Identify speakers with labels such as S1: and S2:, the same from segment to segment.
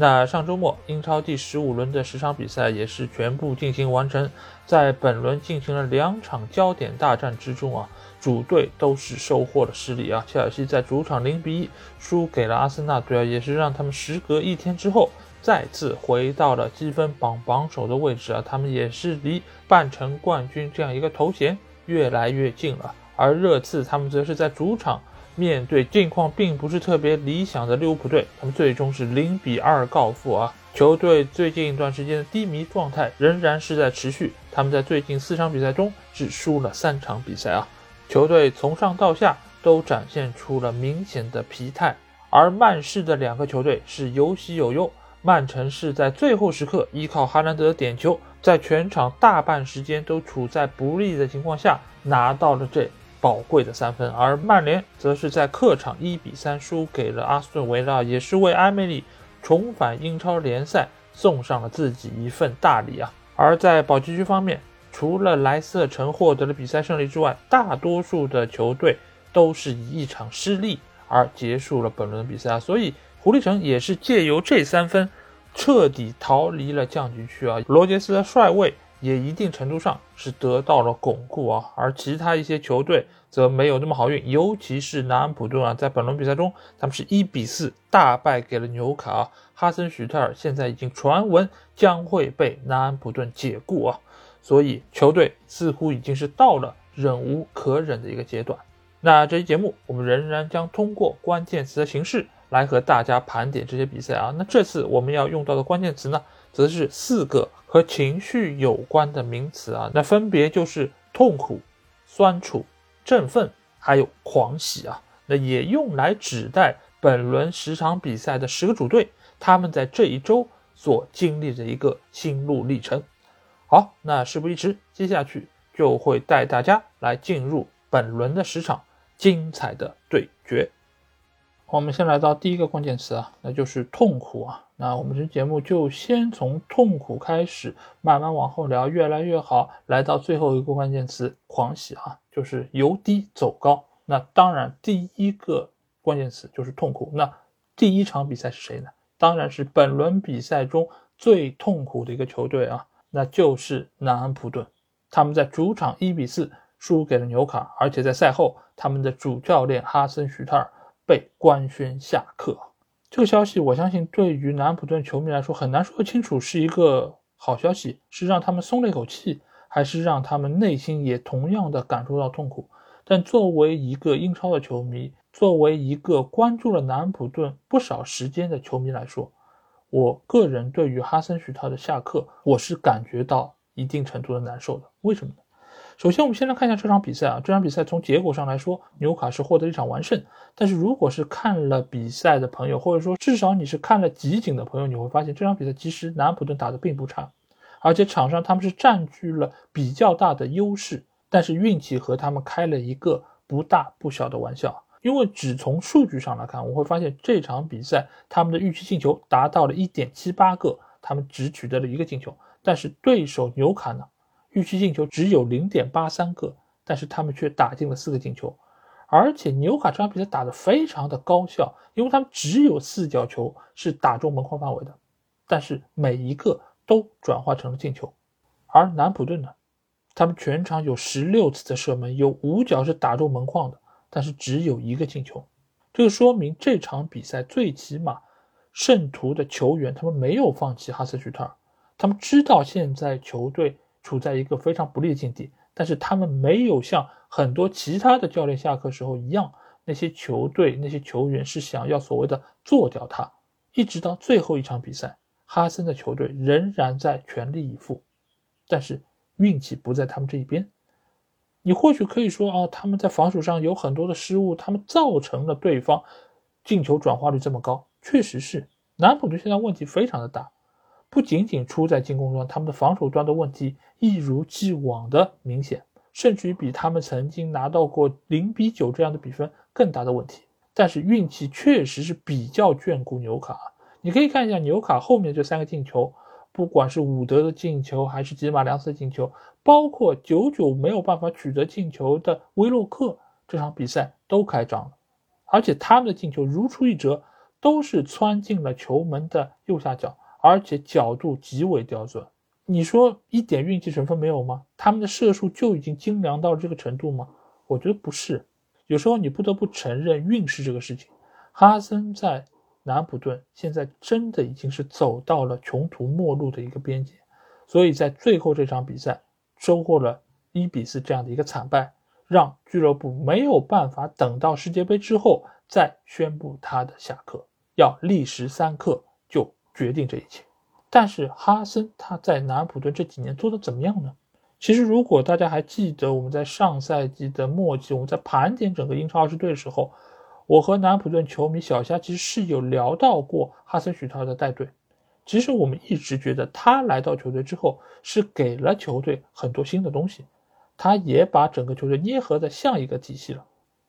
S1: 那上周末英超第十五轮的十场比赛也是全部进行完成，在本轮进行了两场焦点大战之中啊，主队都是收获了失利啊。切尔西在主场零比一输给了阿森纳队啊，也是让他们时隔一天之后再次回到了积分榜榜首的位置啊，他们也是离半程冠军这样一个头衔越来越近了。而热刺他们则是在主场。面对境况并不是特别理想的利物浦队，他们最终是零比二告负啊！球队最近一段时间的低迷状态仍然是在持续，他们在最近四场比赛中只输了三场比赛啊！球队从上到下都展现出了明显的疲态，而曼市的两个球队是有喜有忧。曼城是在最后时刻依靠哈兰德的点球，在全场大半时间都处在不利的情况下拿到了这。宝贵的三分，而曼联则是在客场一比三输给了阿斯顿维拉，也是为埃梅里重返英超联赛送上了自己一份大礼啊！而在保级区方面，除了莱斯特城获得了比赛胜利之外，大多数的球队都是以一场失利而结束了本轮的比赛啊！所以狐狸城也是借由这三分彻底逃离了降级区啊！罗杰斯的帅位。也一定程度上是得到了巩固啊，而其他一些球队则没有那么好运，尤其是南安普顿啊，在本轮比赛中，他们是一比四大败给了纽卡，哈森许特尔现在已经传闻将会被南安普顿解雇啊，所以球队似乎已经是到了忍无可忍的一个阶段。那这期节目我们仍然将通过关键词的形式来和大家盘点这些比赛啊，那这次我们要用到的关键词呢，则是四个。和情绪有关的名词啊，那分别就是痛苦、酸楚、振奋，还有狂喜啊。那也用来指代本轮十场比赛的十个主队，他们在这一周所经历的一个心路历程。好，那事不宜迟，接下去就会带大家来进入本轮的十场精彩的对决。我们先来到第一个关键词啊，那就是痛苦啊。那我们这节目就先从痛苦开始，慢慢往后聊，越来越好。来到最后一个关键词，狂喜啊，就是由低走高。那当然，第一个关键词就是痛苦。那第一场比赛是谁呢？当然是本轮比赛中最痛苦的一个球队啊，那就是南安普顿。他们在主场一比四输给了纽卡，而且在赛后，他们的主教练哈森许特尔。被官宣下课，这个消息我相信对于南安普顿球迷来说很难说清楚是一个好消息，是让他们松了一口气，还是让他们内心也同样的感受到痛苦。但作为一个英超的球迷，作为一个关注了南安普顿不少时间的球迷来说，我个人对于哈森许特的下课，我是感觉到一定程度的难受的。为什么呢？首先，我们先来看一下这场比赛啊。这场比赛从结果上来说，纽卡是获得一场完胜。但是，如果是看了比赛的朋友，或者说至少你是看了集锦的朋友，你会发现这场比赛其实南普顿打得并不差，而且场上他们是占据了比较大的优势。但是运气和他们开了一个不大不小的玩笑，因为只从数据上来看，我会发现这场比赛他们的预期进球达到了一点七八个，他们只取得了一个进球。但是对手纽卡呢？预期进球只有零点八三个，但是他们却打进了四个进球，而且纽卡这场比赛打得非常的高效，因为他们只有四脚球是打中门框范围的，但是每一个都转化成了进球。而南普顿呢，他们全场有十六次的射门，有五脚是打中门框的，但是只有一个进球。这个说明这场比赛最起码圣徒的球员他们没有放弃哈斯许特尔，他们知道现在球队。处在一个非常不利的境地，但是他们没有像很多其他的教练下课时候一样，那些球队那些球员是想要所谓的做掉他，一直到最后一场比赛，哈森的球队仍然在全力以赴，但是运气不在他们这一边。你或许可以说啊，他们在防守上有很多的失误，他们造成了对方进球转化率这么高，确实是南普顿现在问题非常的大。不仅仅出在进攻端，他们的防守端的问题一如既往的明显，甚至于比他们曾经拿到过零比九这样的比分更大的问题。但是运气确实是比较眷顾纽卡，你可以看一下纽卡后面这三个进球，不管是伍德的进球，还是吉马良斯的进球，包括久久没有办法取得进球的威洛克，这场比赛都开张了，而且他们的进球如出一辙。都是窜进了球门的右下角，而且角度极为刁钻。你说一点运气成分没有吗？他们的射术就已经精良到这个程度吗？我觉得不是。有时候你不得不承认运势这个事情。哈森在南普顿现在真的已经是走到了穷途末路的一个边界，所以在最后这场比赛收获了一比四这样的一个惨败，让俱乐部没有办法等到世界杯之后再宣布他的下课。要历时三刻就决定这一切，但是哈森他在南安普顿这几年做的怎么样呢？其实如果大家还记得我们在上赛季的末期，我们在盘点整个英超二十队的时候，我和南安普顿球迷小虾其实是有聊到过哈森许特尔的带队。其实我们一直觉得他来到球队之后是给了球队很多新的东西，他也把整个球队捏合的像一个体系了，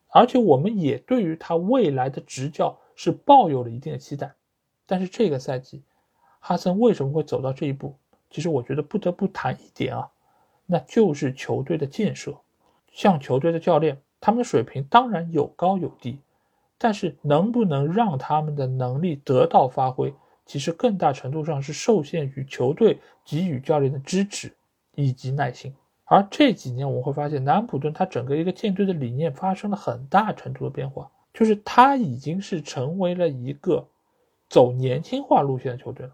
S1: 而且我们也对于他未来的执教。是抱有了一定的期待，但是这个赛季，哈森为什么会走到这一步？其实我觉得不得不谈一点啊，那就是球队的建设。像球队的教练，他们的水平当然有高有低，但是能不能让他们的能力得到发挥，其实更大程度上是受限于球队给予教练的支持以及耐心。而这几年我们会发现，南安普顿他整个一个建队的理念发生了很大程度的变化。就是他已经是成为了一个走年轻化路线的球队了。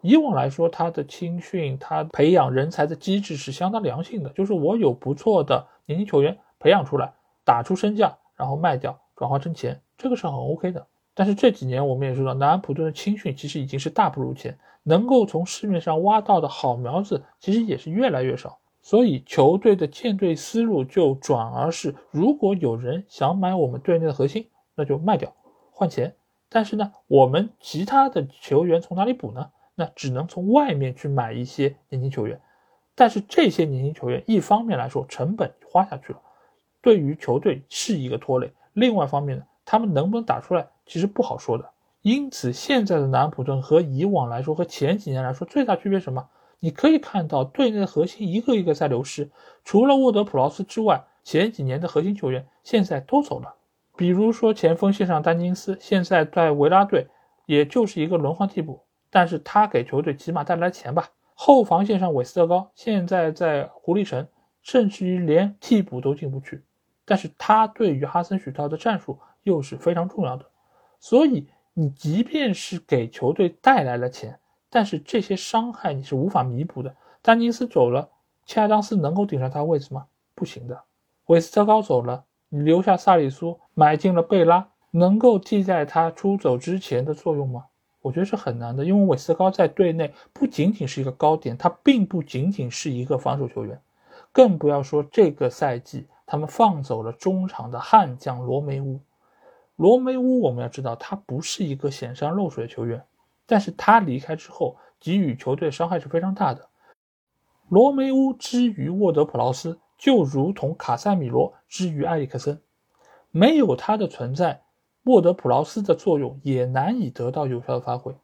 S1: 以往来说，他的青训、他培养人才的机制是相当良性的。就是我有不错的年轻球员培养出来，打出身价，然后卖掉转化成钱，这个是很 OK 的。但是这几年我们也知道，南安普顿的青训其实已经是大不如前，能够从市面上挖到的好苗子其实也是越来越少。所以球队的建队思路就转而是，如果有人想买我们队内的核心，那就卖掉换钱。但是呢，我们其他的球员从哪里补呢？那只能从外面去买一些年轻球员。但是这些年轻球员，一方面来说成本花下去了，对于球队是一个拖累；另外一方面呢，他们能不能打出来，其实不好说的。因此，现在的南普顿和以往来说，和前几年来说，最大区别什么？你可以看到队内的核心一个一个在流失，除了沃德普劳斯之外，前几年的核心球员现在都走了。比如说前锋线上丹金斯，现在在维拉队，也就是一个轮换替补，但是他给球队起码带来钱吧。后防线上韦斯特高现在在狐狸城，甚至于连替补都进不去，但是他对于哈森许特的战术又是非常重要的。所以你即便是给球队带来了钱。但是这些伤害你是无法弥补的。丹尼斯走了，切亚当斯能够顶上他位置吗？不行的。韦斯特高走了，你留下萨里苏，买进了贝拉，能够替代他出走之前的作用吗？我觉得是很难的。因为韦斯高在队内不仅仅是一个高点，他并不仅仅是一个防守球员，更不要说这个赛季他们放走了中场的悍将罗梅乌。罗梅乌我们要知道，他不是一个显山露水的球员。但是他离开之后，给予球队伤害是非常大的。罗梅乌之于沃德普劳斯，就如同卡塞米罗之于埃里克森，没有他的存在，沃德普劳斯的作用也难以得到有效的发挥。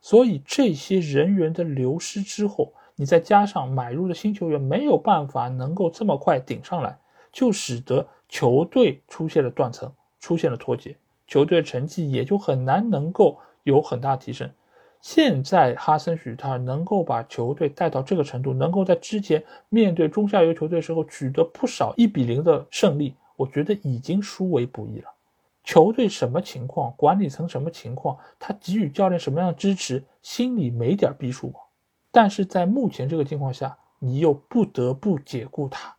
S1: 所以这些人员的流失之后，你再加上买入的新球员没有办法能够这么快顶上来，就使得球队出现了断层，出现了脱节，球队的成绩也就很难能够。有很大提升。现在哈森许特能够把球队带到这个程度，能够在之前面对中下游球队时候取得不少一比零的胜利，我觉得已经殊为不易了。球队什么情况，管理层什么情况，他给予教练什么样的支持，心里没点逼数吗？但是在目前这个情况下，你又不得不解雇他，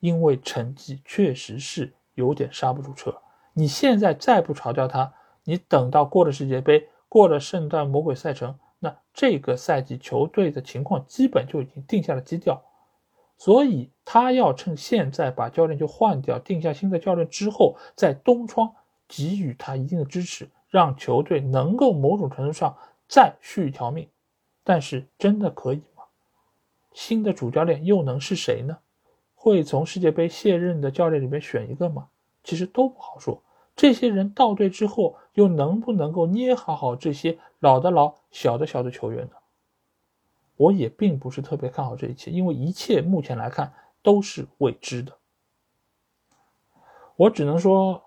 S1: 因为成绩确实是有点刹不住车。你现在再不炒掉他。你等到过了世界杯，过了圣诞魔鬼赛程，那这个赛季球队的情况基本就已经定下了基调，所以他要趁现在把教练就换掉，定下新的教练之后，在冬窗给予他一定的支持，让球队能够某种程度上再续一条命。但是真的可以吗？新的主教练又能是谁呢？会从世界杯卸任的教练里面选一个吗？其实都不好说。这些人到队之后，又能不能够捏好好这些老的老、小的小的球员呢？我也并不是特别看好这一切，因为一切目前来看都是未知的。我只能说，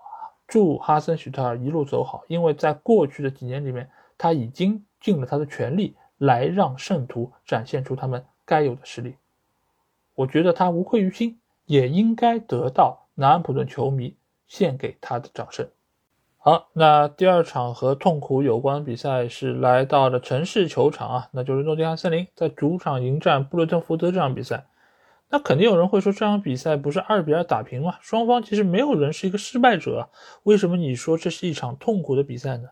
S1: 祝哈森许特尔一路走好，因为在过去的几年里面，他已经尽了他的全力来让圣徒展现出他们该有的实力。我觉得他无愧于心，也应该得到南安普顿球迷献给他的掌声。好，那第二场和痛苦有关的比赛是来到了城市球场啊，那就是诺丁汉森林在主场迎战布伦特福德这场比赛。那肯定有人会说，这场比赛不是二比二打平吗？双方其实没有人是一个失败者，为什么你说这是一场痛苦的比赛呢？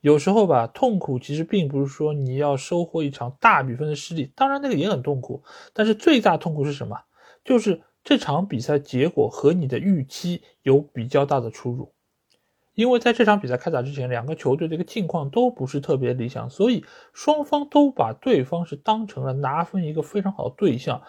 S1: 有时候吧，痛苦其实并不是说你要收获一场大比分的失利，当然那个也很痛苦，但是最大痛苦是什么？就是这场比赛结果和你的预期有比较大的出入。因为在这场比赛开打之前，两个球队的一个境况都不是特别理想，所以双方都把对方是当成了拿分一个非常好的对象，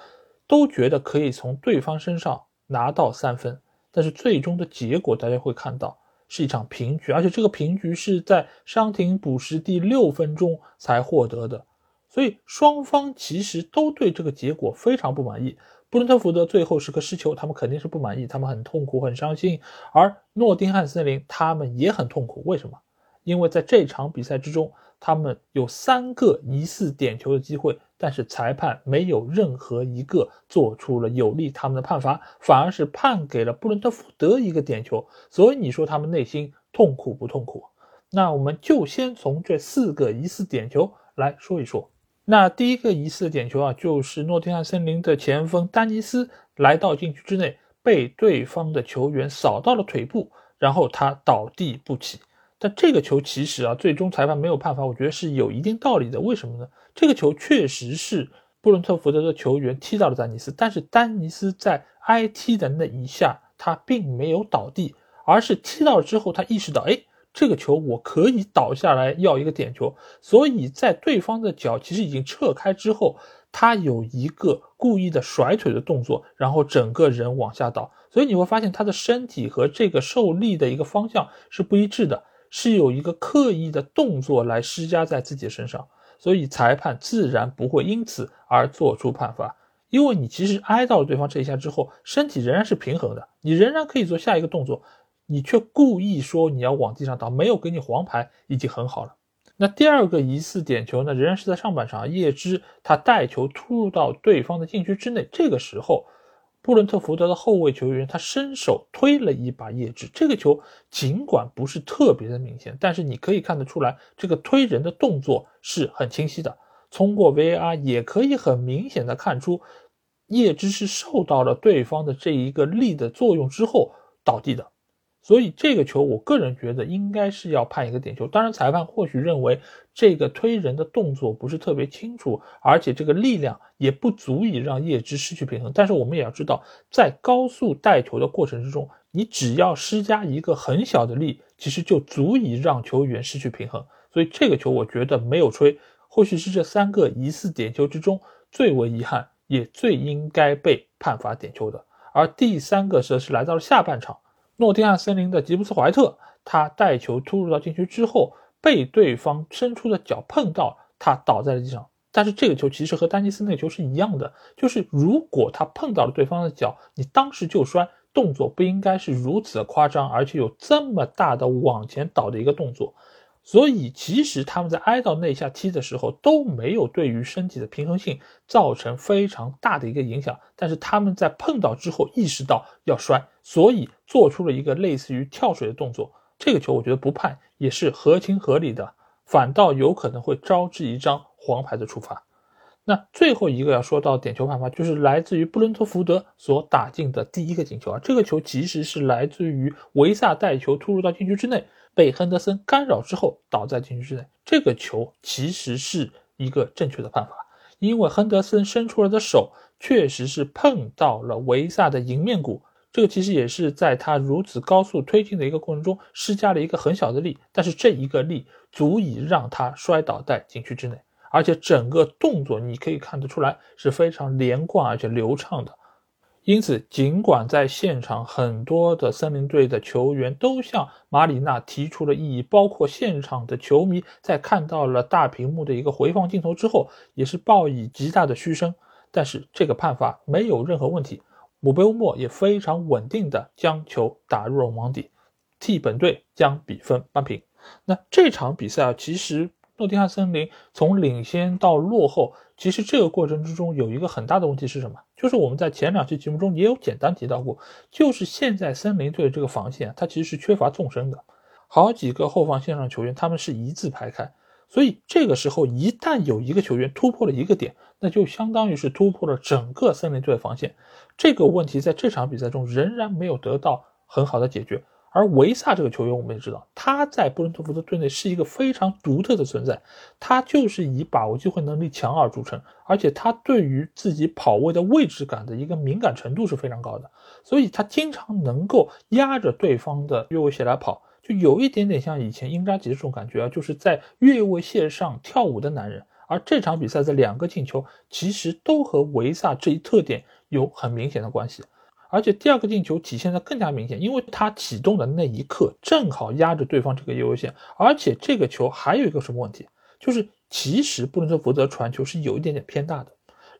S1: 都觉得可以从对方身上拿到三分。但是最终的结果大家会看到是一场平局，而且这个平局是在伤停补时第六分钟才获得的，所以双方其实都对这个结果非常不满意。布伦特福德最后时刻失球，他们肯定是不满意，他们很痛苦、很伤心。而诺丁汉森林他们也很痛苦，为什么？因为在这场比赛之中，他们有三个疑似点球的机会，但是裁判没有任何一个做出了有利他们的判罚，反而是判给了布伦特福德一个点球。所以你说他们内心痛苦不痛苦？那我们就先从这四个疑似点球来说一说。那第一个疑似的点球啊，就是诺丁汉森林的前锋丹尼斯来到禁区之内，被对方的球员扫到了腿部，然后他倒地不起。但这个球其实啊，最终裁判没有判罚，我觉得是有一定道理的。为什么呢？这个球确实是布伦特福德的球员踢到了丹尼斯，但是丹尼斯在挨踢的那一下，他并没有倒地，而是踢到了之后，他意识到，哎。这个球我可以倒下来要一个点球，所以在对方的脚其实已经撤开之后，他有一个故意的甩腿的动作，然后整个人往下倒，所以你会发现他的身体和这个受力的一个方向是不一致的，是有一个刻意的动作来施加在自己身上，所以裁判自然不会因此而做出判罚，因为你其实挨到了对方这一下之后，身体仍然是平衡的，你仍然可以做下一个动作。你却故意说你要往地上倒，没有给你黄牌，已经很好了。那第二个疑似点球呢，仍然是在上半场，叶芝他带球突入到对方的禁区之内。这个时候，布伦特福德的后卫球员他伸手推了一把叶芝。这个球尽管不是特别的明显，但是你可以看得出来，这个推人的动作是很清晰的。通过 VAR 也可以很明显的看出，叶芝是受到了对方的这一个力的作用之后倒地的。所以这个球，我个人觉得应该是要判一个点球。当然，裁判或许认为这个推人的动作不是特别清楚，而且这个力量也不足以让叶芝失去平衡。但是我们也要知道，在高速带球的过程之中，你只要施加一个很小的力，其实就足以让球员失去平衡。所以这个球我觉得没有吹，或许是这三个疑似点球之中最为遗憾，也最应该被判罚点球的。而第三个则是来到了下半场。诺丁汉森林的吉布斯怀特，他带球突入到禁区之后，被对方伸出的脚碰到，他倒在了地上。但是这个球其实和丹尼斯那个球是一样的，就是如果他碰到了对方的脚，你当时就摔，动作不应该是如此的夸张，而且有这么大的往前倒的一个动作。所以，其实他们在挨到那下踢的时候都没有对于身体的平衡性造成非常大的一个影响。但是他们在碰到之后意识到要摔，所以做出了一个类似于跳水的动作。这个球我觉得不判也是合情合理的，反倒有可能会招致一张黄牌的处罚。那最后一个要说到点球判罚，就是来自于布伦特福德所打进的第一个进球啊。这个球其实是来自于维萨带球突入到禁区之内。被亨德森干扰之后倒在禁区之内，这个球其实是一个正确的判罚，因为亨德森伸出来的手确实是碰到了维萨的迎面骨，这个其实也是在他如此高速推进的一个过程中施加了一个很小的力，但是这一个力足以让他摔倒在禁区之内，而且整个动作你可以看得出来是非常连贯而且流畅的。因此，尽管在现场很多的森林队的球员都向马里纳提出了异议，包括现场的球迷在看到了大屏幕的一个回放镜头之后，也是报以极大的嘘声。但是这个判罚没有任何问题，姆贝乌莫也非常稳定的将球打入了网底，替本队将比分扳平。那这场比赛啊，其实。诺丁汉森林从领先到落后，其实这个过程之中有一个很大的问题是什么？就是我们在前两期节目中也有简单提到过，就是现在森林队的这个防线，它其实是缺乏纵深的，好几个后防线上球员他们是一字排开，所以这个时候一旦有一个球员突破了一个点，那就相当于是突破了整个森林队的防线，这个问题在这场比赛中仍然没有得到很好的解决。而维萨这个球员，我们也知道，他在布伦特福德队内是一个非常独特的存在。他就是以把握机会能力强而著称，而且他对于自己跑位的位置感的一个敏感程度是非常高的。所以，他经常能够压着对方的越位线来跑，就有一点点像以前英扎吉这种感觉啊，就是在越位线上跳舞的男人。而这场比赛的两个进球，其实都和维萨这一特点有很明显的关系。而且第二个进球体现的更加明显，因为他启动的那一刻正好压着对方这个越位线，而且这个球还有一个什么问题，就是其实布伦特福德传球是有一点点偏大的，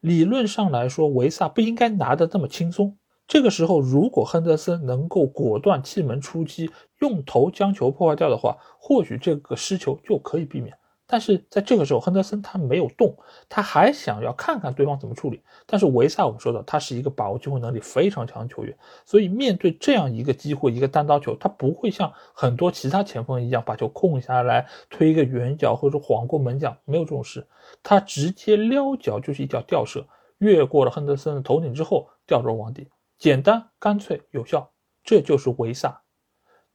S1: 理论上来说维萨不应该拿得那么轻松。这个时候如果亨德森能够果断弃门出击，用头将球破坏掉的话，或许这个失球就可以避免。但是在这个时候，亨德森他没有动，他还想要看看对方怎么处理。但是维萨，我们说的他是一个把握机会能力非常强的球员，所以面对这样一个机会，一个单刀球，他不会像很多其他前锋一样把球控下来，推一个远角或者晃过门将，没有这种事，他直接撩脚就是一脚吊射，越过了亨德森的头顶之后吊入网底，简单干脆有效，这就是维萨。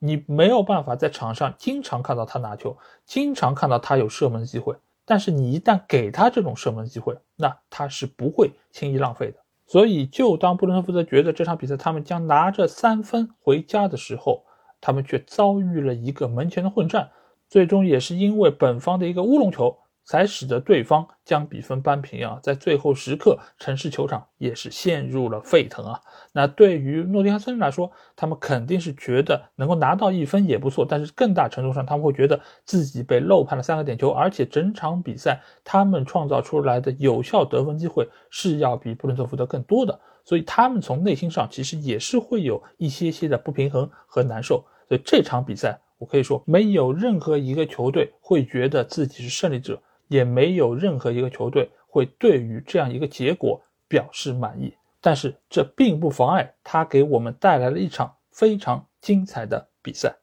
S1: 你没有办法在场上经常看到他拿球，经常看到他有射门机会，但是你一旦给他这种射门机会，那他是不会轻易浪费的。所以，就当布伦特福德觉得这场比赛他们将拿着三分回家的时候，他们却遭遇了一个门前的混战，最终也是因为本方的一个乌龙球。才使得对方将比分扳平啊！在最后时刻，城市球场也是陷入了沸腾啊！那对于诺丁汉森林来说，他们肯定是觉得能够拿到一分也不错，但是更大程度上他们会觉得自己被漏判了三个点球，而且整场比赛他们创造出来的有效得分机会是要比布伦特福德更多的，所以他们从内心上其实也是会有一些些的不平衡和难受。所以这场比赛，我可以说没有任何一个球队会觉得自己是胜利者。也没有任何一个球队会对于这样一个结果表示满意，但是这并不妨碍他给我们带来了一场非常精彩的比赛。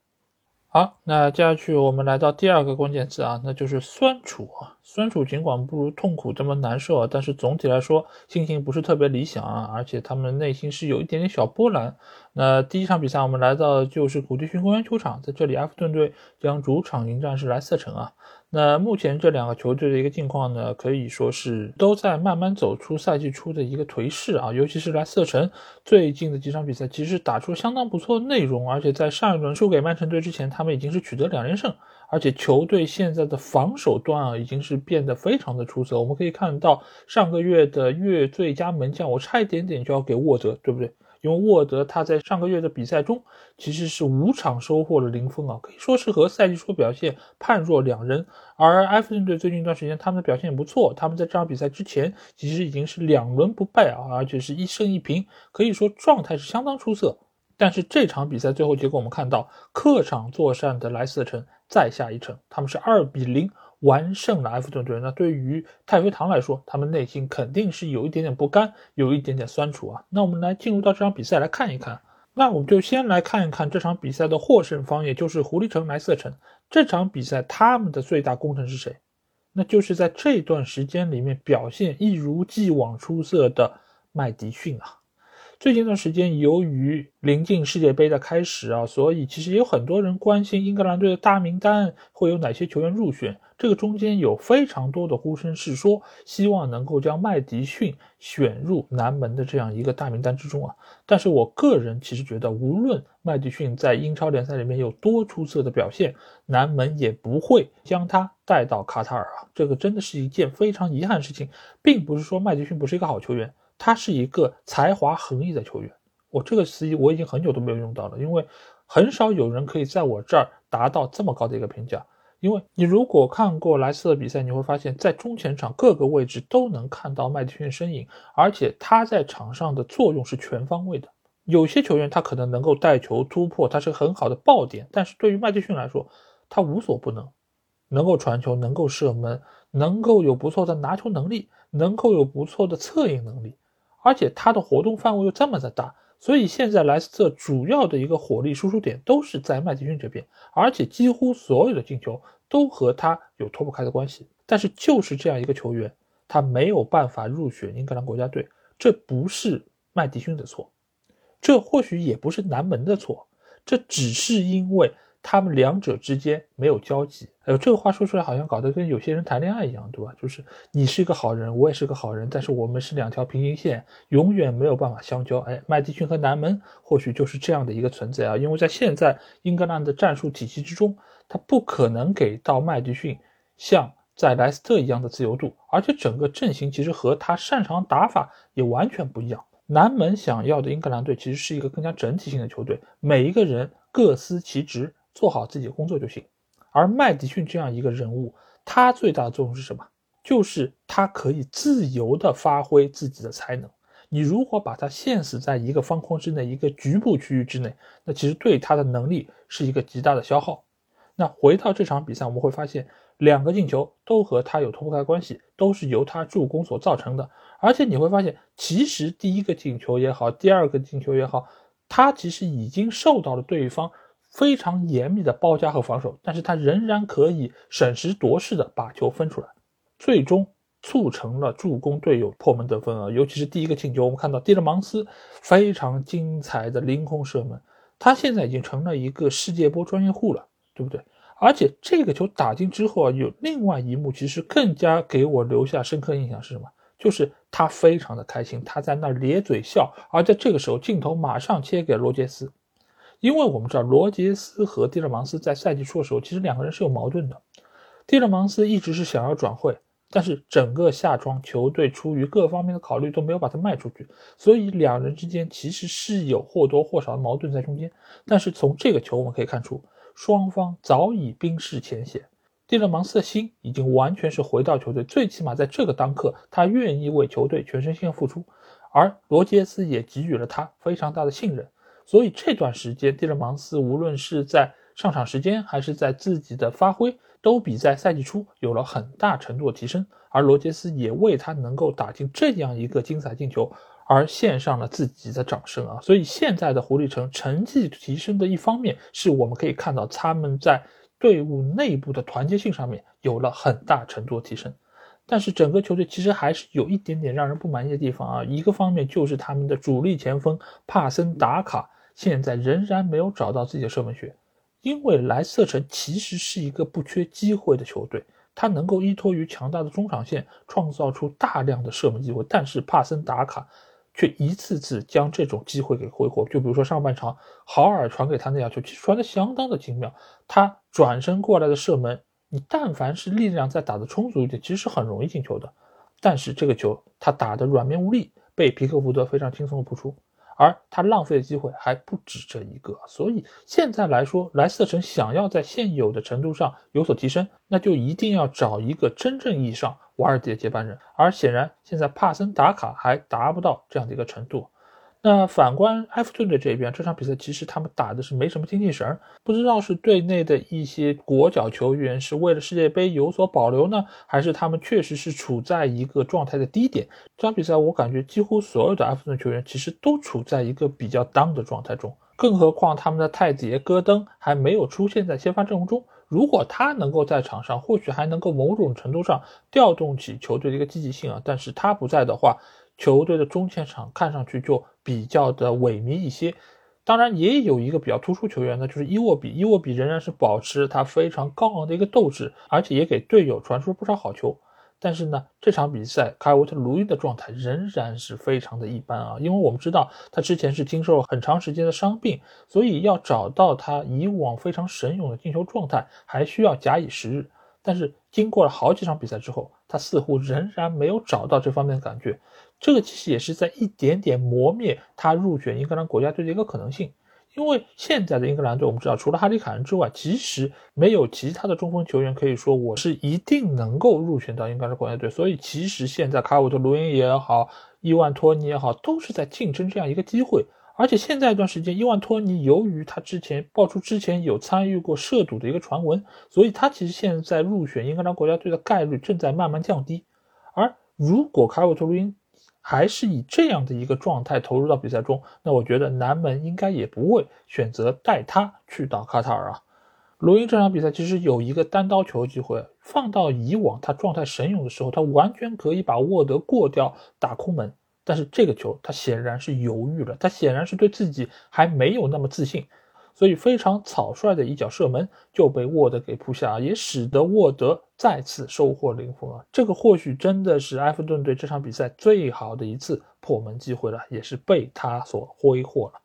S1: 好，那接下去我们来到第二个关键词啊，那就是酸楚啊。酸楚尽管不如痛苦这么难受啊，但是总体来说心情不是特别理想啊，而且他们内心是有一点点小波澜。那第一场比赛我们来到就是古迪逊公园球场，在这里埃弗顿队将主场迎战是莱斯特城啊。那目前这两个球队的一个境况呢，可以说是都在慢慢走出赛季初的一个颓势啊。尤其是莱斯特城最近的几场比赛，其实打出相当不错的内容，而且在上一轮输给曼城队之前，他们已经是取得两连胜。而且球队现在的防守端啊，已经是变得非常的出色。我们可以看到上个月的月最佳门将，我差一点点就要给沃德，对不对？因为沃德他在上个月的比赛中其实是五场收获了零分啊，可以说是和赛季初表现判若两人。而埃弗顿队最近一段时间他们的表现也不错，他们在这场比赛之前其实已经是两轮不败啊，而且是一胜一平，可以说状态是相当出色。但是这场比赛最后结果我们看到，客场作战的莱斯特城再下一城，他们是二比零完胜了埃弗顿队。那对于太妃糖来说，他们内心肯定是有一点点不甘，有一点点酸楚啊。那我们来进入到这场比赛来看一看。那我们就先来看一看这场比赛的获胜方，也就是狐狸城莱斯特城。这场比赛他们的最大功臣是谁？那就是在这段时间里面表现一如既往出色的麦迪逊啊。最近一段时间，由于临近世界杯的开始啊，所以其实也有很多人关心英格兰队的大名单会有哪些球员入选。这个中间有非常多的呼声是说，希望能够将麦迪逊选入南门的这样一个大名单之中啊。但是我个人其实觉得，无论麦迪逊在英超联赛里面有多出色的表现，南门也不会将他带到卡塔尔啊。这个真的是一件非常遗憾的事情，并不是说麦迪逊不是一个好球员。他是一个才华横溢的球员，我这个词我已经很久都没有用到了，因为很少有人可以在我这儿达到这么高的一个评价。因为你如果看过莱斯特比赛，你会发现在中前场各个位置都能看到麦迪逊身影，而且他在场上的作用是全方位的。有些球员他可能能够带球突破，他是很好的爆点，但是对于麦迪逊来说，他无所不能，能够传球，能够射门，能够有不错的拿球能力，能够有不错的策应能力。而且他的活动范围又这么的大，所以现在莱斯特主要的一个火力输出点都是在麦迪逊这边，而且几乎所有的进球都和他有脱不开的关系。但是就是这样一个球员，他没有办法入选英格兰国家队，这不是麦迪逊的错，这或许也不是南门的错，这只是因为。他们两者之间没有交集。哎呦，这个话说出来好像搞得跟有些人谈恋爱一样，对吧？就是你是一个好人，我也是个好人，但是我们是两条平行线，永远没有办法相交。哎，麦迪逊和南门或许就是这样的一个存在啊，因为在现在英格兰的战术体系之中，他不可能给到麦迪逊像在莱斯特一样的自由度，而且整个阵型其实和他擅长打法也完全不一样。南门想要的英格兰队其实是一个更加整体性的球队，每一个人各司其职。做好自己的工作就行，而麦迪逊这样一个人物，他最大的作用是什么？就是他可以自由的发挥自己的才能。你如果把他限死在一个方框之内，一个局部区域之内，那其实对他的能力是一个极大的消耗。那回到这场比赛，我们会发现两个进球都和他有脱不开关系，都是由他助攻所造成的。而且你会发现，其实第一个进球也好，第二个进球也好，他其实已经受到了对方。非常严密的包夹和防守，但是他仍然可以审时度势的把球分出来，最终促成了助攻队友破门得分啊！尤其是第一个进球，我们看到蒂勒芒斯非常精彩的凌空射门，他现在已经成了一个世界波专业户了，对不对？而且这个球打进之后啊，有另外一幕，其实更加给我留下深刻印象是什么？就是他非常的开心，他在那咧嘴笑，而在这个时候，镜头马上切给罗杰斯。因为我们知道罗杰斯和蒂勒芒斯在赛季初的时候，其实两个人是有矛盾的。蒂勒芒斯一直是想要转会，但是整个夏窗球队出于各方面的考虑都没有把他卖出去，所以两人之间其实是有或多或少的矛盾在中间。但是从这个球我们可以看出，双方早已冰释前嫌，蒂勒芒斯的心已经完全是回到球队，最起码在这个当刻，他愿意为球队全身心付出，而罗杰斯也给予了他非常大的信任。所以这段时间，蒂勒芒斯无论是在上场时间，还是在自己的发挥，都比在赛季初有了很大程度的提升。而罗杰斯也为他能够打进这样一个精彩进球而献上了自己的掌声啊！所以现在的狐狸城成绩提升的一方面，是我们可以看到他们在队伍内部的团结性上面有了很大程度的提升。但是整个球队其实还是有一点点让人不满意的地方啊！一个方面就是他们的主力前锋帕森达卡。现在仍然没有找到自己的射门穴，因为莱斯特城其实是一个不缺机会的球队，他能够依托于强大的中场线创造出大量的射门机会，但是帕森达卡却一次次将这种机会给挥霍。就比如说上半场豪尔传给他那脚球，其实传的相当的精妙，他转身过来的射门，你但凡是力量再打的充足一点，其实是很容易进球的。但是这个球他打的软绵无力，被皮克福德非常轻松的扑出。而他浪费的机会还不止这一个，所以现在来说，莱斯特城想要在现有的程度上有所提升，那就一定要找一个真正意义上瓦尔迪的接班人。而显然，现在帕森达卡还达不到这样的一个程度。那反观埃弗顿队这边，这场比赛其实他们打的是没什么精气神儿，不知道是队内的一些国脚球员是为了世界杯有所保留呢，还是他们确实是处在一个状态的低点。这场比赛我感觉几乎所有的埃弗顿球员其实都处在一个比较 down 的状态中，更何况他们的太子爷戈登还没有出现在先发阵容中，如果他能够在场上，或许还能够某种程度上调动起球队的一个积极性啊，但是他不在的话。球队的中前场看上去就比较的萎靡一些。当然，也有一个比较突出球员呢，就是伊沃比。伊沃比仍然是保持他非常高昂的一个斗志，而且也给队友传出了不少好球。但是呢，这场比赛卡尔沃特卢伊的状态仍然是非常的一般啊，因为我们知道他之前是经受了很长时间的伤病，所以要找到他以往非常神勇的进球状态，还需要假以时日。但是经过了好几场比赛之后，他似乎仍然没有找到这方面的感觉，这个其实也是在一点点磨灭他入选英格兰国家队的一个可能性。因为现在的英格兰队，我们知道，除了哈里凯恩之外，其实没有其他的中锋球员可以说我是一定能够入选到英格兰国家队。所以，其实现在卡尔沃特·卢因也好，伊万托尼也好，都是在竞争这样一个机会。而且现在一段时间，伊万托尼由于他之前爆出之前有参与过涉赌的一个传闻，所以他其实现在入选英格兰国家队的概率正在慢慢降低。而如果卡尔沃特·卢因，还是以这样的一个状态投入到比赛中，那我觉得南门应该也不会选择带他去到卡塔尔啊。罗伊这场比赛其实有一个单刀球机会，放到以往他状态神勇的时候，他完全可以把沃德过掉打空门，但是这个球他显然是犹豫了，他显然是对自己还没有那么自信。所以非常草率的一脚射门就被沃德给扑下，也使得沃德再次收获零封啊！这个或许真的是埃弗顿队这场比赛最好的一次破门机会了，也是被他所挥霍了。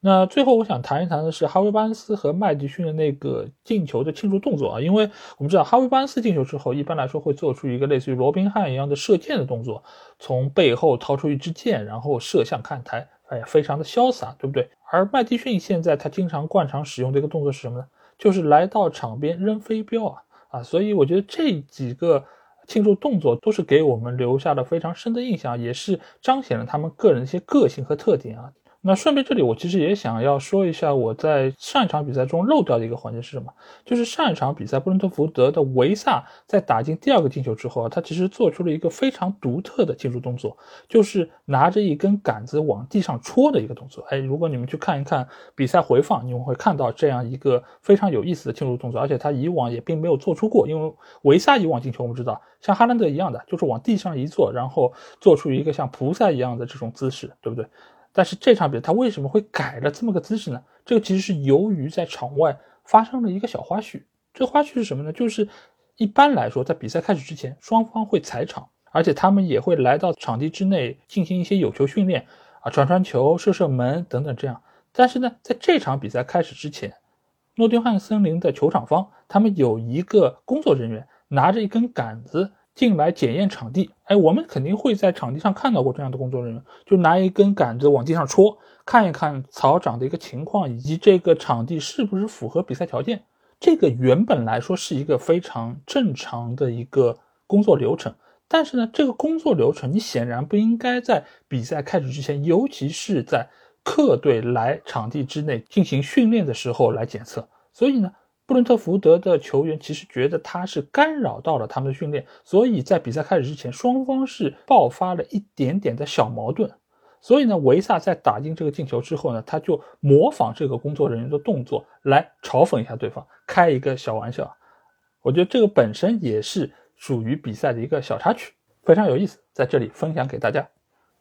S1: 那最后我想谈一谈的是哈维·巴恩斯和麦迪逊的那个进球的庆祝动作啊，因为我们知道哈维·巴恩斯进球之后，一般来说会做出一个类似于罗宾汉一样的射箭的动作，从背后掏出一支箭，然后射向看台，哎呀，非常的潇洒，对不对？而麦迪逊现在他经常惯常使用的一个动作是什么呢？就是来到场边扔飞镖啊啊！所以我觉得这几个庆祝动作都是给我们留下了非常深的印象，也是彰显了他们个人的一些个性和特点啊。那顺便这里，我其实也想要说一下，我在上一场比赛中漏掉的一个环节是什么？就是上一场比赛，布伦特福德的维萨在打进第二个进球之后啊，他其实做出了一个非常独特的庆祝动作，就是拿着一根杆子往地上戳的一个动作。哎，如果你们去看一看比赛回放，你们会看到这样一个非常有意思的庆祝动作，而且他以往也并没有做出过，因为维萨以往进球我们知道，像哈兰德一样的，就是往地上一坐，然后做出一个像菩萨一样的这种姿势，对不对？但是这场比赛他为什么会改了这么个姿势呢？这个其实是由于在场外发生了一个小花絮。这花絮是什么呢？就是一般来说，在比赛开始之前，双方会踩场，而且他们也会来到场地之内进行一些有球训练啊，传传球、射射门等等这样。但是呢，在这场比赛开始之前，诺丁汉森林的球场方他们有一个工作人员拿着一根杆子。进来检验场地，哎，我们肯定会在场地上看到过这样的工作人员，就拿一根杆子往地上戳，看一看草长的一个情况，以及这个场地是不是符合比赛条件。这个原本来说是一个非常正常的一个工作流程，但是呢，这个工作流程你显然不应该在比赛开始之前，尤其是在客队来场地之内进行训练的时候来检测。所以呢。布伦特福德的球员其实觉得他是干扰到了他们的训练，所以在比赛开始之前，双方是爆发了一点点的小矛盾。所以呢，维萨在打进这个进球之后呢，他就模仿这个工作人员的动作来嘲讽一下对方，开一个小玩笑。我觉得这个本身也是属于比赛的一个小插曲，非常有意思，在这里分享给大家。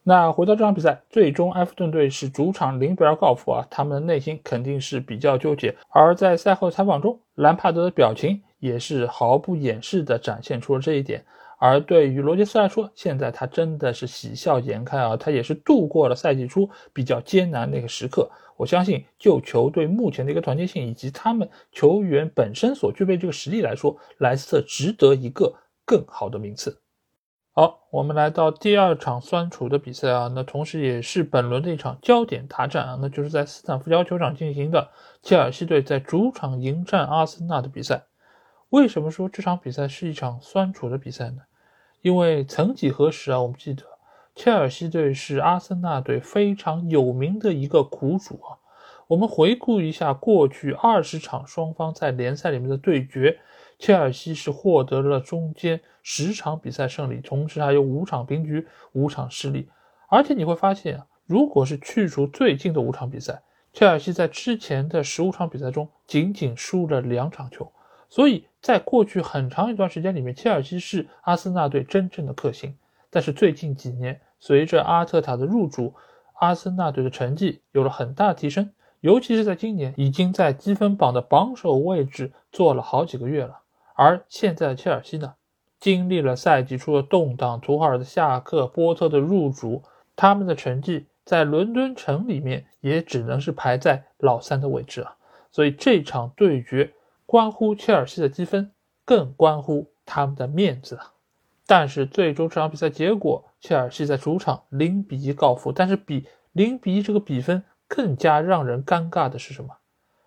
S1: 那回到这场比赛，最终埃弗顿队是主场零比二告负啊，他们的内心肯定是比较纠结。而在赛后采访中，兰帕德的表情也是毫不掩饰地展现出了这一点。而对于罗杰斯来说，现在他真的是喜笑颜开啊，他也是度过了赛季初比较艰难那个时刻。我相信，就球队目前的一个团结性以及他们球员本身所具备这个实力来说，莱斯特值得一个更好的名次。好，我们来到第二场酸楚的比赛啊，那同时也是本轮的一场焦点大战啊，那就是在斯坦福桥球场进行的切尔西队在主场迎战阿森纳的比赛。为什么说这场比赛是一场酸楚的比赛呢？因为曾几何时啊，我们记得切尔西队是阿森纳队非常有名的一个苦主啊。我们回顾一下过去二十场双方在联赛里面的对决。切尔西是获得了中间十场比赛胜利，同时还有五场平局、五场失利。而且你会发现啊，如果是去除最近的五场比赛，切尔西在之前的十五场比赛中仅仅输了两场球。所以在过去很长一段时间里面，切尔西是阿森纳队真正的克星。但是最近几年，随着阿特塔的入主，阿森纳队的成绩有了很大提升，尤其是在今年已经在积分榜的榜首位置坐了好几个月了。而现在的切尔西呢，经历了赛季初的动荡，图赫尔的下课，波特的入主，他们的成绩在伦敦城里面也只能是排在老三的位置啊。所以这场对决关乎切尔西的积分，更关乎他们的面子啊。但是最终这场比赛结果，切尔西在主场零比一告负。但是比零比一这个比分更加让人尴尬的是什么？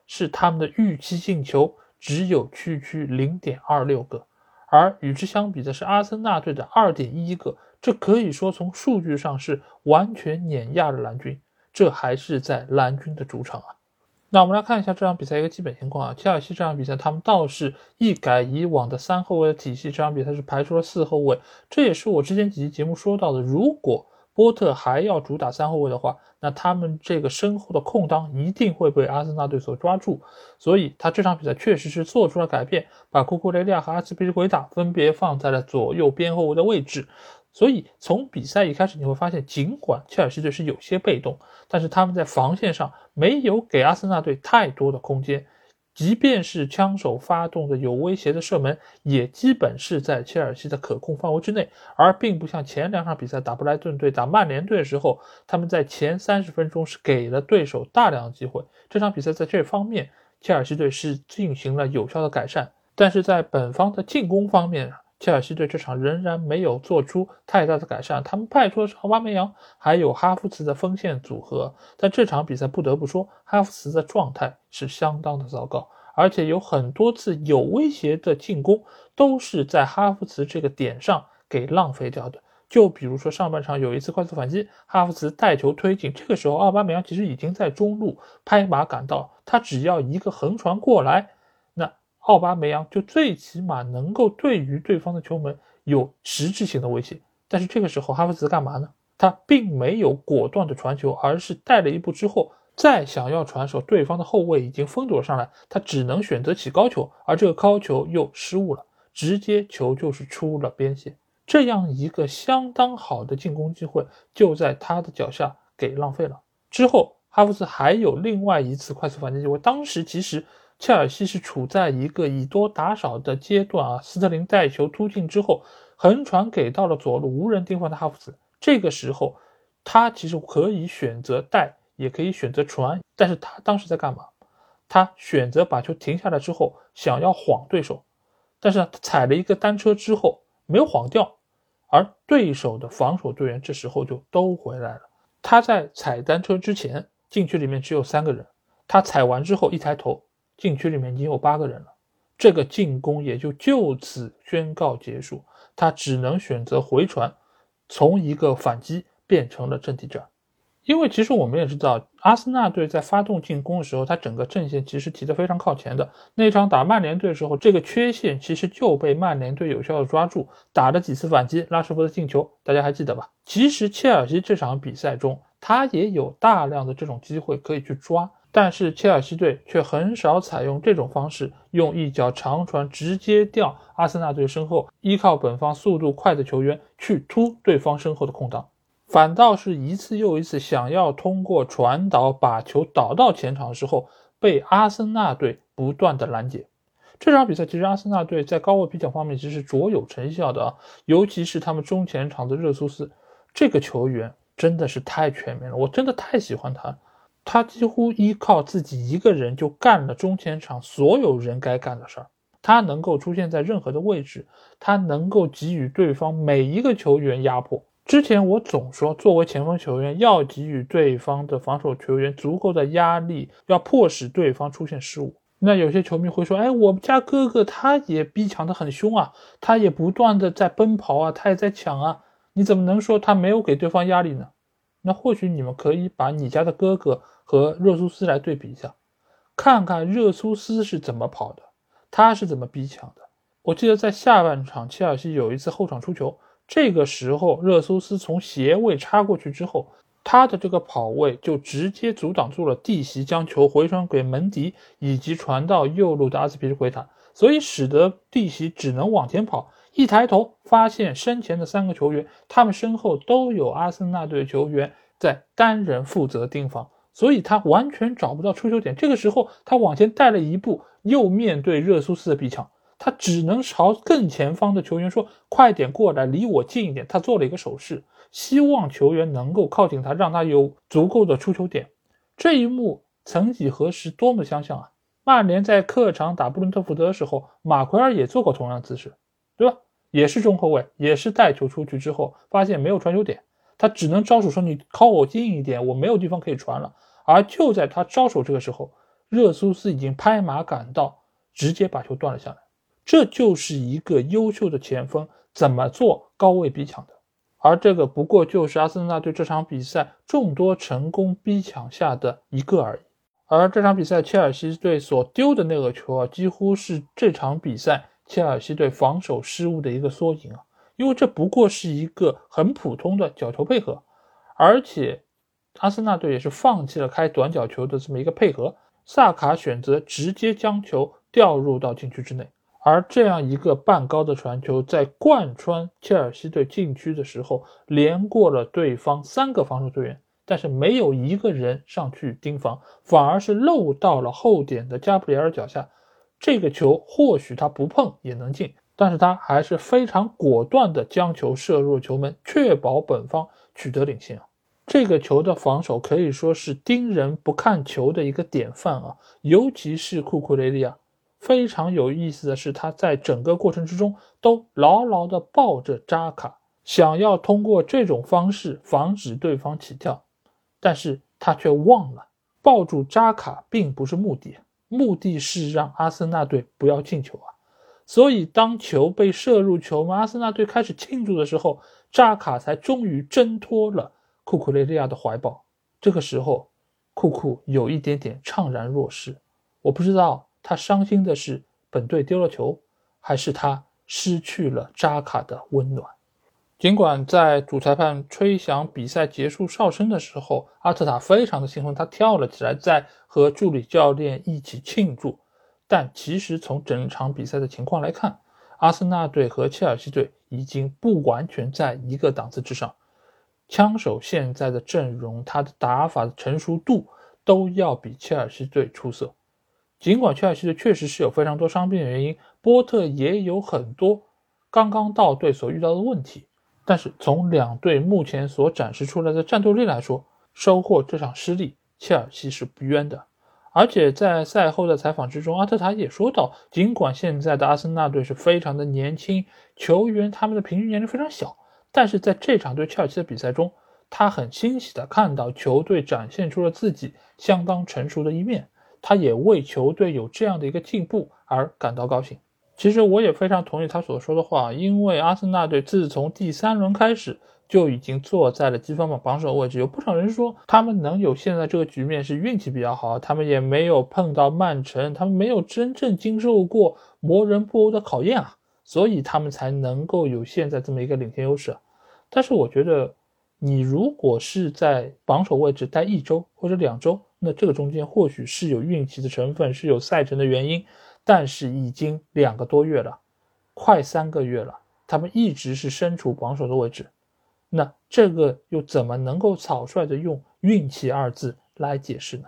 S1: 是他们的预期进球只有区区零点二六个，而与之相比的是阿森纳队的二点一个。这可以说从数据上是完全碾压了蓝军。这还是在蓝军的主场啊。那我们来看一下这场比赛一个基本情况啊，切尔西这场比赛他们倒是一改以往的三后卫的体系，这场比赛是排出了四后卫，这也是我之前几期节目说到的，如果波特还要主打三后卫的话，那他们这个身后的空当一定会被阿森纳队所抓住，所以他这场比赛确实是做出了改变，把库库雷利亚和阿斯皮利奎塔分别放在了左右边后卫的位置。所以从比赛一开始，你会发现，尽管切尔西队是有些被动，但是他们在防线上没有给阿森纳队太多的空间，即便是枪手发动的有威胁的射门，也基本是在切尔西的可控范围之内，而并不像前两场比赛打布莱顿队、打曼联队的时候，他们在前三十分钟是给了对手大量的机会。这场比赛在这方面，切尔西队是进行了有效的改善，但是在本方的进攻方面。切尔西队这场仍然没有做出太大的改善，他们派出的是奥巴梅扬还有哈弗茨的锋线组合，在这场比赛不得不说，哈弗茨的状态是相当的糟糕，而且有很多次有威胁的进攻都是在哈弗茨这个点上给浪费掉的。就比如说上半场有一次快速反击，哈弗茨带球推进，这个时候奥巴梅扬其实已经在中路拍马赶到，他只要一个横传过来。奥巴梅扬就最起码能够对于对方的球门有实质性的威胁，但是这个时候哈弗茨干嘛呢？他并没有果断的传球，而是带了一步之后再想要传手，对方的后卫已经封堵了上来，他只能选择起高球，而这个高球又失误了，直接球就是出了边线，这样一个相当好的进攻机会就在他的脚下给浪费了。之后哈弗茨还有另外一次快速反击机会，当时其实。切尔西是处在一个以多打少的阶段啊，斯特林带球突进之后，横传给到了左路无人盯防的哈弗茨。这个时候，他其实可以选择带，也可以选择传，但是他当时在干嘛？他选择把球停下来之后，想要晃对手，但是呢，他踩了一个单车之后没有晃掉，而对手的防守队员这时候就都回来了。他在踩单车之前，禁区里面只有三个人，他踩完之后一抬头。禁区里面已经有八个人了，这个进攻也就就此宣告结束。他只能选择回传，从一个反击变成了阵地战。因为其实我们也知道，阿森纳队在发动进攻的时候，他整个阵线其实提得非常靠前的。那场打曼联队的时候，这个缺陷其实就被曼联队有效的抓住，打了几次反击，拉什福德进球，大家还记得吧？其实切尔西这场比赛中，他也有大量的这种机会可以去抓。但是切尔西队却很少采用这种方式，用一脚长传直接吊阿森纳队身后，依靠本方速度快的球员去突对方身后的空档，反倒是一次又一次想要通过传导把球导到前场的时候，被阿森纳队不断的拦截。这场比赛其实阿森纳队在高位逼抢方面其实卓有成效的啊，尤其是他们中前场的热苏斯，这个球员真的是太全面了，我真的太喜欢他。他几乎依靠自己一个人就干了中前场所有人该干的事儿。他能够出现在任何的位置，他能够给予对方每一个球员压迫。之前我总说，作为前锋球员，要给予对方的防守球员足够的压力，要迫使对方出现失误。那有些球迷会说：“哎，我们家哥哥他也逼抢的很凶啊，他也不断的在奔跑啊，他也在抢啊，你怎么能说他没有给对方压力呢？”那或许你们可以把你家的哥哥。和热苏斯来对比一下，看看热苏斯是怎么跑的，他是怎么逼抢的。我记得在下半场，切尔西有一次后场出球，这个时候热苏斯从斜位插过去之后，他的这个跑位就直接阻挡住了蒂席将球回传给门迪，以及传到右路的阿斯皮利奎塔，所以使得蒂席只能往前跑，一抬头发现身前的三个球员，他们身后都有阿森纳队球员在单人负责盯防，所以他完全找不到出球点。这个时候，他往前带了一步，又面对热苏斯的逼抢，他只能朝更前方的球员说：“快点过来，离我近一点。”他做了一个手势，希望球员能够靠近他，让他有足够的出球点。这一幕曾几何时，多么相像啊！曼联在客场打布伦特福德的时候，马奎尔也做过同样姿势，对吧？也是中后卫，也是带球出去之后发现没有传球点，他只能招手说：“你靠我近一点，我没有地方可以传了。”而就在他招手这个时候，热苏斯已经拍马赶到，直接把球断了下来。这就是一个优秀的前锋怎么做高位逼抢的，而这个不过就是阿森纳队这场比赛众多成功逼抢下的一个而已。而这场比赛，切尔西队所丢的那个球啊，几乎是这场比赛切尔西队防守失误的一个缩影啊！因为这不过是一个很普通的角球配合，而且阿森纳队也是放弃了开短角球的这么一个配合，萨卡选择直接将球掉入到禁区之内，而这样一个半高的传球，在贯穿切尔西队禁区的时候，连过了对方三个防守队员。但是没有一个人上去盯防，反而是漏到了后点的加布里尔脚下。这个球或许他不碰也能进，但是他还是非常果断的将球射入球门，确保本方取得领先！这个球的防守可以说是盯人不看球的一个典范啊！尤其是库库雷利亚，非常有意思的是，他在整个过程之中都牢牢的抱着扎卡，想要通过这种方式防止对方起跳。但是他却忘了，抱住扎卡并不是目的，目的是让阿森纳队不要进球啊。所以当球被射入球门，阿森纳队开始庆祝的时候，扎卡才终于挣脱了库库雷利亚的怀抱。这个时候，库库有一点点怅然若失。我不知道他伤心的是本队丢了球，还是他失去了扎卡的温暖。尽管在主裁判吹响比赛结束哨声的时候，阿特塔非常的兴奋，他跳了起来，在和助理教练一起庆祝。但其实从整场比赛的情况来看，阿森纳队和切尔西队已经不完全在一个档次之上。枪手现在的阵容，他的打法的成熟度都要比切尔西队出色。尽管切尔西队确实是有非常多伤病的原因，波特也有很多刚刚到队所遇到的问题。但是从两队目前所展示出来的战斗力来说，收获这场失利，切尔西是不冤的。而且在赛后的采访之中，阿特塔也说到，尽管现在的阿森纳队是非常的年轻，球员他们的平均年龄非常小，但是在这场对切尔西的比赛中，他很欣喜的看到球队展现出了自己相当成熟的一面，他也为球队有这样的一个进步而感到高兴。其实我也非常同意他所说的话，因为阿森纳队自从第三轮开始就已经坐在了积分榜榜首位置，有不少人说他们能有现在这个局面是运气比较好，他们也没有碰到曼城，他们没有真正经受过磨人不欧的考验啊，所以他们才能够有现在这么一个领先优势。但是我觉得，你如果是在榜首位置待一周或者两周，那这个中间或许是有运气的成分，是有赛程的原因。但是已经两个多月了，快三个月了，他们一直是身处榜首的位置，那这个又怎么能够草率的用运气二字来解释呢？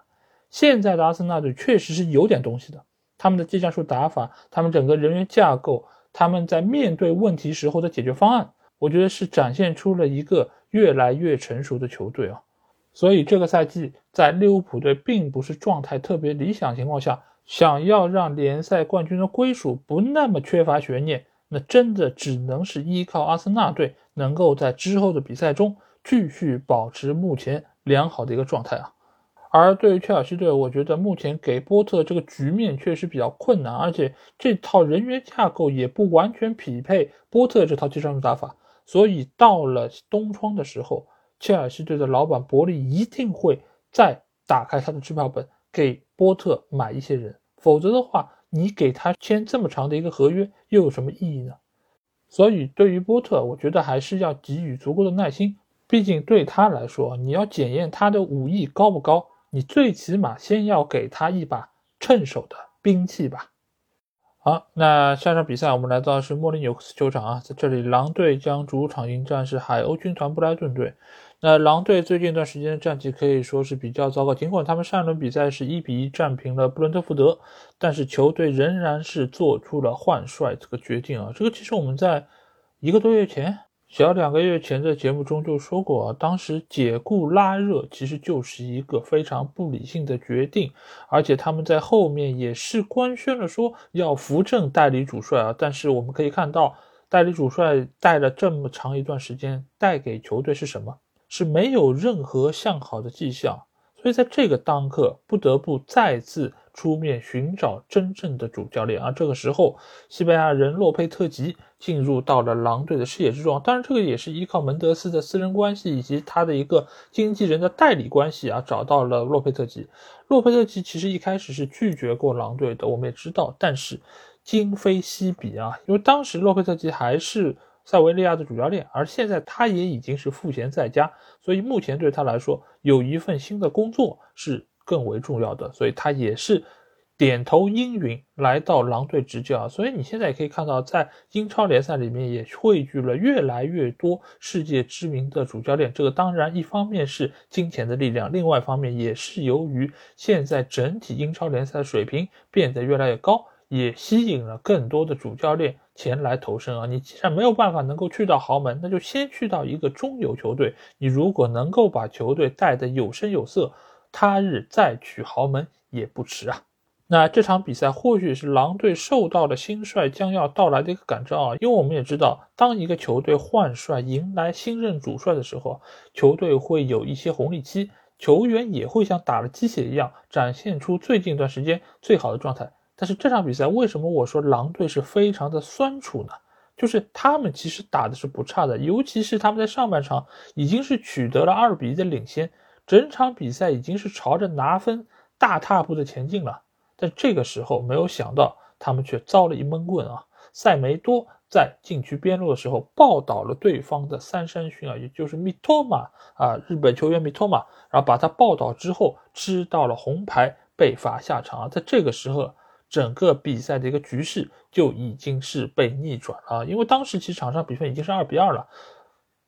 S1: 现在的阿森纳队确实是有点东西的，他们的技战术打法，他们整个人员架构，他们在面对问题时候的解决方案，我觉得是展现出了一个越来越成熟的球队啊。所以这个赛季在利物浦队并不是状态特别理想情况下。想要让联赛冠军的归属不那么缺乏悬念，那真的只能是依靠阿森纳队能够在之后的比赛中继续保持目前良好的一个状态啊。而对于切尔西队，我觉得目前给波特这个局面确实比较困难，而且这套人员架构也不完全匹配波特这套技战术打法。所以到了冬窗的时候，切尔西队的老板伯利一定会再打开他的支票本。给波特买一些人，否则的话，你给他签这么长的一个合约又有什么意义呢？所以，对于波特，我觉得还是要给予足够的耐心。毕竟对他来说，你要检验他的武艺高不高，你最起码先要给他一把趁手的兵器吧。好，那下场比赛我们来到是莫里纽克斯球场啊，在这里狼队将主场迎战是海鸥军团布莱顿队。那狼队最近一段时间的战绩可以说是比较糟糕，尽管他们上一轮比赛是一比一战平了布伦特福德，但是球队仍然是做出了换帅这个决定啊。这个其实我们在一个多月前。小两个月前的节目中就说过啊，当时解雇拉热其实就是一个非常不理性的决定，而且他们在后面也是官宣了说要扶正代理主帅啊。但是我们可以看到，代理主帅带了这么长一段时间，带给球队是什么？是没有任何向好的迹象。所以在这个当刻，不得不再次。出面寻找真正的主教练而！这个时候，西班牙人洛佩特吉进入到了狼队的视野之中。当然，这个也是依靠门德斯的私人关系以及他的一个经纪人的代理关系啊，找到了洛佩特吉。洛佩特吉其实一开始是拒绝过狼队的，我们也知道。但是今非昔比啊，因为当时洛佩特吉还是塞维利亚的主教练，而现在他也已经是赋闲在家，所以目前对他来说有一份新的工作是。更为重要的，所以他也是点头应允来到狼队执教。所以你现在也可以看到，在英超联赛里面也汇聚了越来越多世界知名的主教练。这个当然一方面是金钱的力量，另外一方面也是由于现在整体英超联赛的水平变得越来越高，也吸引了更多的主教练前来投身啊。你既然没有办法能够去到豪门，那就先去到一个中游球队。你如果能够把球队带得有声有色。他日再取豪门也不迟啊！那这场比赛或许是狼队受到了新帅将要到来的一个感召啊，因为我们也知道，当一个球队换帅迎来新任主帅的时候，球队会有一些红利期，球员也会像打了鸡血一样展现出最近一段时间最好的状态。但是这场比赛为什么我说狼队是非常的酸楚呢？就是他们其实打的是不差的，尤其是他们在上半场已经是取得了二比一的领先。整场比赛已经是朝着拿分大踏步的前进了，但这个时候没有想到，他们却遭了一闷棍啊！塞梅多在禁区边路的时候抱倒了对方的三山勋啊，也就是米托马啊，日本球员米托马，然后把他抱倒之后吃到了红牌，被罚下场啊！在这个时候，整个比赛的一个局势就已经是被逆转了，因为当时其实场上比分已经是二比二了，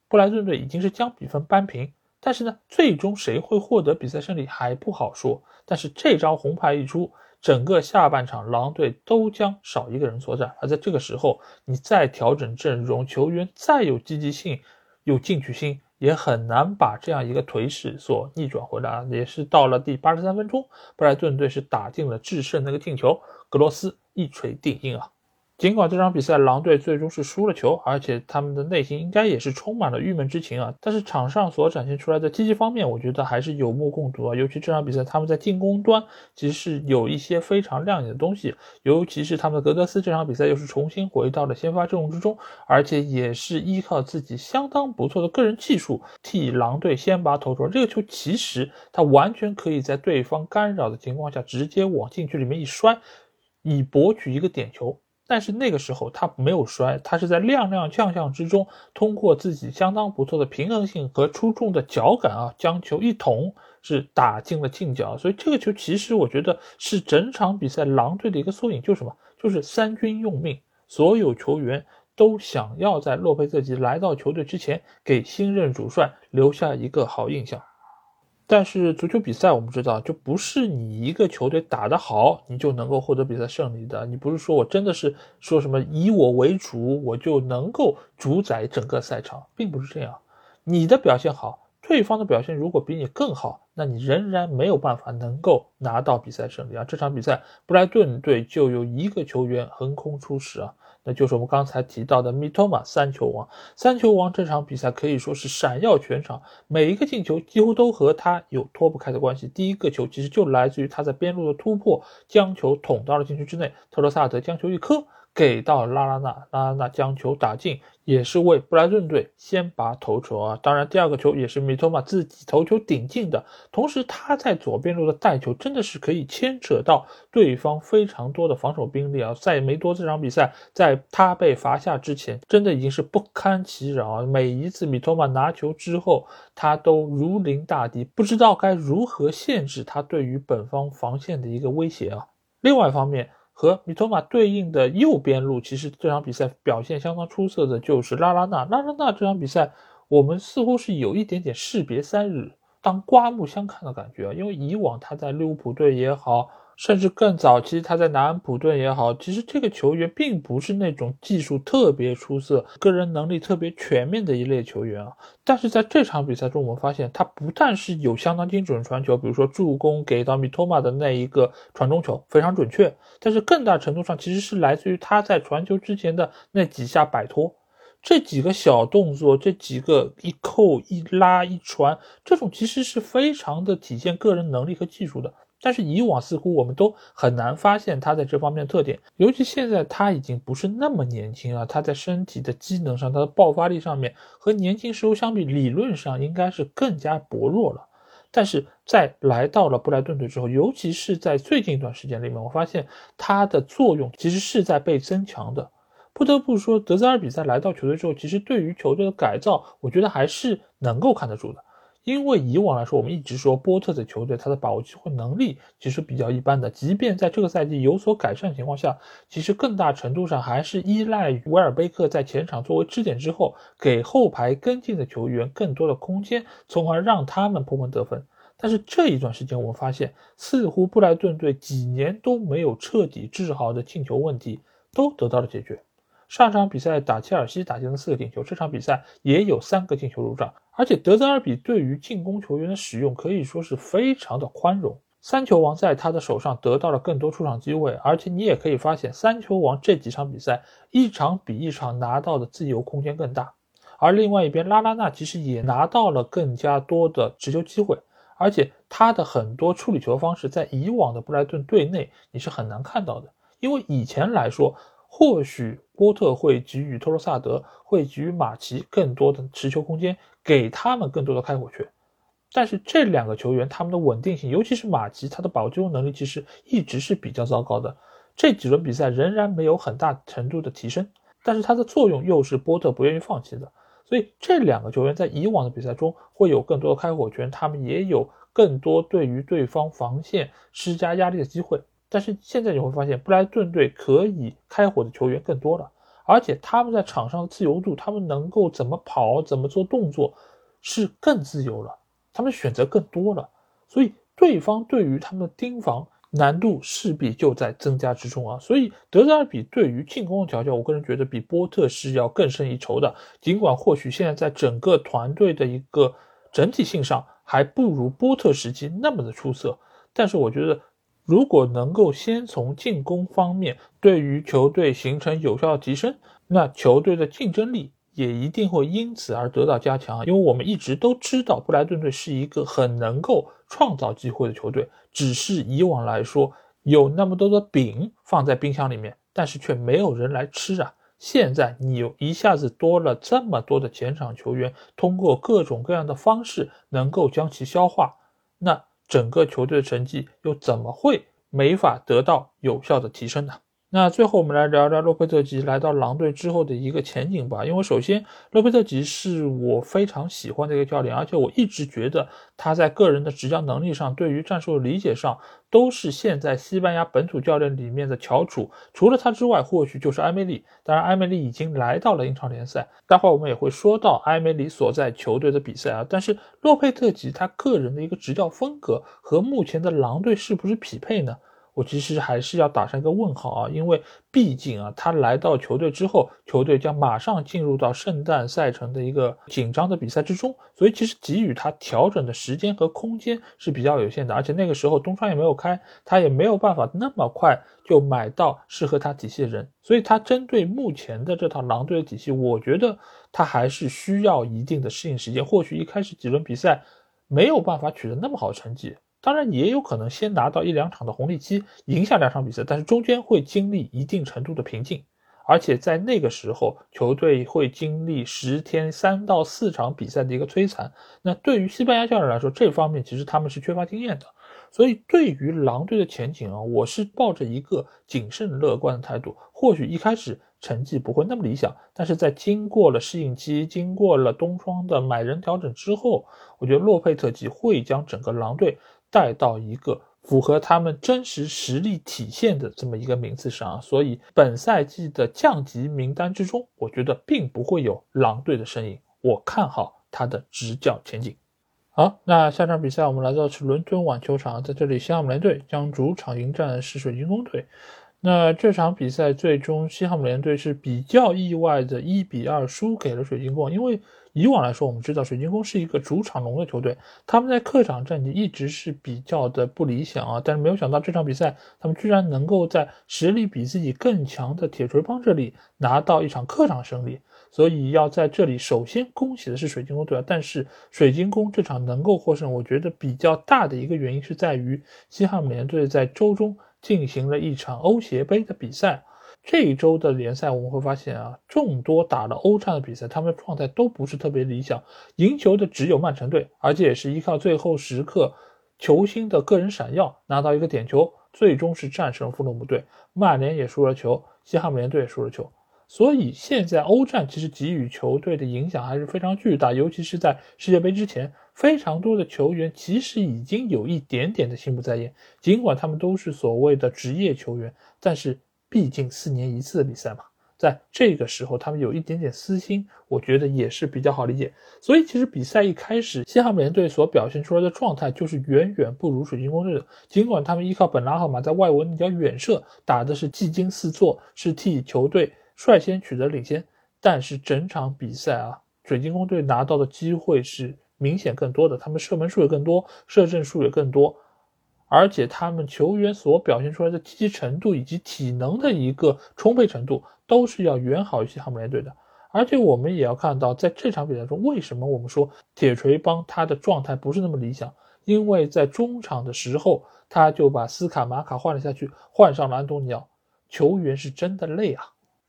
S1: 布莱顿队已经是将比分扳平。但是呢，最终谁会获得比赛胜利还不好说。但是这张红牌一出，整个下半场狼队都将少一个人作战。而在这个时候，你再调整阵容，球员再有积极性、有进取心，也很难把这样一个颓势所逆转回来。也是到了第八十三分钟，布莱顿队是打进了制胜那个进球，格罗斯一锤定音啊。尽管这场比赛狼队最终是输了球，而且他们的内心应该也是充满了郁闷之情啊。但是场上所展现出来的积极方面，我觉得还是有目共睹啊。尤其这场比赛，他们在进攻端其实是有一些非常亮眼的东西。尤其是他们的格德斯这场比赛又是重新回到了先发阵容之中，而且也是依靠自己相当不错的个人技术替狼队先拔头筹。这个球其实他完全可以在对方干扰的情况下直接往禁区里面一摔，以博取一个点球。但是那个时候他没有摔，他是在踉踉跄跄之中，通过自己相当不错的平衡性和出众的脚感啊，将球一捅是打进了近角。所以这个球其实我觉得是整场比赛狼队的一个缩影，就是什么？就是三军用命，所有球员都想要在洛佩特吉来到球队之前给新任主帅留下一个好印象。但是足球比赛，我们知道，就不是你一个球队打得好，你就能够获得比赛胜利的。你不是说我真的是说什么以我为主，我就能够主宰整个赛场，并不是这样。你的表现好，对方的表现如果比你更好，那你仍然没有办法能够拿到比赛胜利啊。这场比赛，布莱顿队就有一个球员横空出世啊。那就是我们刚才提到的米托马三球王，三球王这场比赛可以说是闪耀全场，每一个进球几乎都和他有脱不开的关系。第一个球其实就来自于他在边路的突破，将球捅到了禁区之内，特罗萨德将球一磕。给到拉拉纳，拉拉纳将球打进，也是为布莱顿队先拔头筹啊！当然，第二个球也是米托马自己头球顶进的，同时他在左边路的带球真的是可以牵扯到对方非常多的防守兵力啊！塞梅多这场比赛，在他被罚下之前，真的已经是不堪其扰啊！每一次米托马拿球之后，他都如临大敌，不知道该如何限制他对于本方防线的一个威胁啊！另外一方面，和米托马对应的右边路，其实这场比赛表现相当出色的就是拉拉纳。拉拉纳这场比赛，我们似乎是有一点点士别三日，当刮目相看的感觉啊。因为以往他在利物浦队也好。甚至更早期，他在南安普顿也好，其实这个球员并不是那种技术特别出色、个人能力特别全面的一类球员啊。但是在这场比赛中，我们发现他不但是有相当精准传球，比如说助攻给到米托马的那一个传中球非常准确，但是更大程度上其实是来自于他在传球之前的那几下摆脱，这几个小动作，这几个一扣一拉一传，这种其实是非常的体现个人能力和技术的。但是以往似乎我们都很难发现他在这方面的特点，尤其现在他已经不是那么年轻啊，他在身体的机能上，他的爆发力上面和年轻时候相比，理论上应该是更加薄弱了。但是在来到了布莱顿队之后，尤其是在最近一段时间里面，我发现他的作用其实是在被增强的。不得不说，德泽尔比在来到球队之后，其实对于球队的改造，我觉得还是能够看得住的。因为以往来说，我们一直说波特的球队他的把握机会能力其实比较一般的，即便在这个赛季有所改善情况下，其实更大程度上还是依赖于维尔贝克在前场作为支点之后，给后排跟进的球员更多的空间，从而让他们破门得分。但是这一段时间，我们发现似乎布莱顿队几年都没有彻底治好的进球问题都得到了解决。上场比赛打切尔西打进了四个进球，这场比赛也有三个进球入账。而且德泽尔比对于进攻球员的使用可以说是非常的宽容，三球王在他的手上得到了更多出场机会，而且你也可以发现三球王这几场比赛一场比一场拿到的自由空间更大，而另外一边拉拉纳其实也拿到了更加多的持球机会，而且他的很多处理球方式在以往的布莱顿队内你是很难看到的，因为以前来说。或许波特会给予托罗萨德，会给予马奇更多的持球空间，给他们更多的开火权。但是这两个球员他们的稳定性，尤其是马奇，他的保级能力其实一直是比较糟糕的。这几轮比赛仍然没有很大程度的提升，但是它的作用又是波特不愿意放弃的。所以这两个球员在以往的比赛中会有更多的开火权，他们也有更多对于对方防线施加压力的机会。但是现在你会发现，布莱顿队可以开火的球员更多了，而且他们在场上的自由度，他们能够怎么跑、怎么做动作，是更自由了，他们选择更多了，所以对方对于他们的盯防难度势必就在增加之中啊。所以德泽尔比对于进攻的调教，我个人觉得比波特是要更胜一筹的。尽管或许现在在整个团队的一个整体性上还不如波特时期那么的出色，但是我觉得。如果能够先从进攻方面对于球队形成有效提升，那球队的竞争力也一定会因此而得到加强。因为我们一直都知道布莱顿队是一个很能够创造机会的球队，只是以往来说有那么多的饼放在冰箱里面，但是却没有人来吃啊。现在你有一下子多了这么多的前场球员，通过各种各样的方式能够将其消化，那。整个球队的成绩又怎么会没法得到有效的提升呢？那最后我们来聊聊洛佩特吉来到狼队之后的一个前景吧。因为首先，洛佩特吉是我非常喜欢的一个教练，而且我一直觉得他在个人的执教能力上，对于战术理解上，都是现在西班牙本土教练里面的翘楚。除了他之外，或许就是埃梅里。当然，埃梅里已经来到了英超联赛，待会儿我们也会说到埃梅里所在球队的比赛啊。但是洛佩特吉他个人的一个执教风格和目前的狼队是不是匹配呢？我其实还是要打上一个问号啊，因为毕竟啊，他来到球队之后，球队将马上进入到圣诞赛程的一个紧张的比赛之中，所以其实给予他调整的时间和空间是比较有限的，而且那个时候东窗也没有开，他也没有办法那么快就买到适合他体系的人，所以他针对目前的这套狼队的体系，我觉得他还是需要一定的适应时间，或许一开始几轮比赛没有办法取得那么好的成绩。当然也有可能先拿到一两场的红利期，赢下两场比赛，但是中间会经历一定程度的瓶颈，而且在那个时候，球队会经历十天三到四场比赛的一个摧残。那对于西班牙教练来说，这方面其实他们是缺乏经验的。所以对于狼队的前景啊，我是抱着一个谨慎乐观的态度。或许一开始成绩不会那么理想，但是在经过了适应期、经过了冬窗的买人调整之后，我觉得洛佩特吉会将整个狼队。带到一个符合他们真实实力体现的这么一个名次上，所以本赛季的降级名单之中，我觉得并不会有狼队的身影。我看好他的执教前景。好，那下场比赛我们来到是伦敦网球场，在这里西汉姆联队将主场迎战是水晶宫队。那这场比赛最终西汉姆联队是比较意外的一比二输给了水晶宫，因为。以往来说，我们知道水晶宫是一个主场龙的球队，他们在客场战绩一直是比较的不理想啊。但是没有想到这场比赛，他们居然能够在实力比自己更强的铁锤帮这里拿到一场客场胜利。所以要在这里首先恭喜的是水晶宫队啊。但是水晶宫这场能够获胜，我觉得比较大的一个原因是在于西汉姆联队在周中进行了一场欧协杯的比赛。这一周的联赛我们会发现啊，众多打了欧战的比赛，他们的状态都不是特别理想。赢球的只有曼城队，而且也是依靠最后时刻球星的个人闪耀拿到一个点球，最终是战胜了富勒姆队。曼联也输了球，西汉姆联队也输了球。所以现在欧战其实给予球队的影响还是非常巨大，尤其是在世界杯之前，非常多的球员其实已经有一点点的心不在焉。尽管他们都是所谓的职业球员，但是。毕竟四年一次的比赛嘛，在这个时候他们有一点点私心，我觉得也是比较好理解。所以其实比赛一开始，西汉姆联队所表现出来的状态就是远远不如水晶宫队的。尽管他们依靠本拉赫马在外围那脚远射打的是技惊四座，是替球队率先取得领先，但是整场比赛啊，水晶宫队拿到的机会是明显更多的，他们射门数也更多，射正数也更多。而且他们球员所表现出来的积极程度以及体能的一个充沛程度，都是要远好于西汉姆联队的。而且我们也要看到，在这场比赛中，为什么我们说铁锤帮他的状态不是那么理想？因为在中场的时候，他就把斯卡马卡换了下去，换上了安东尼奥，球员是真的累啊。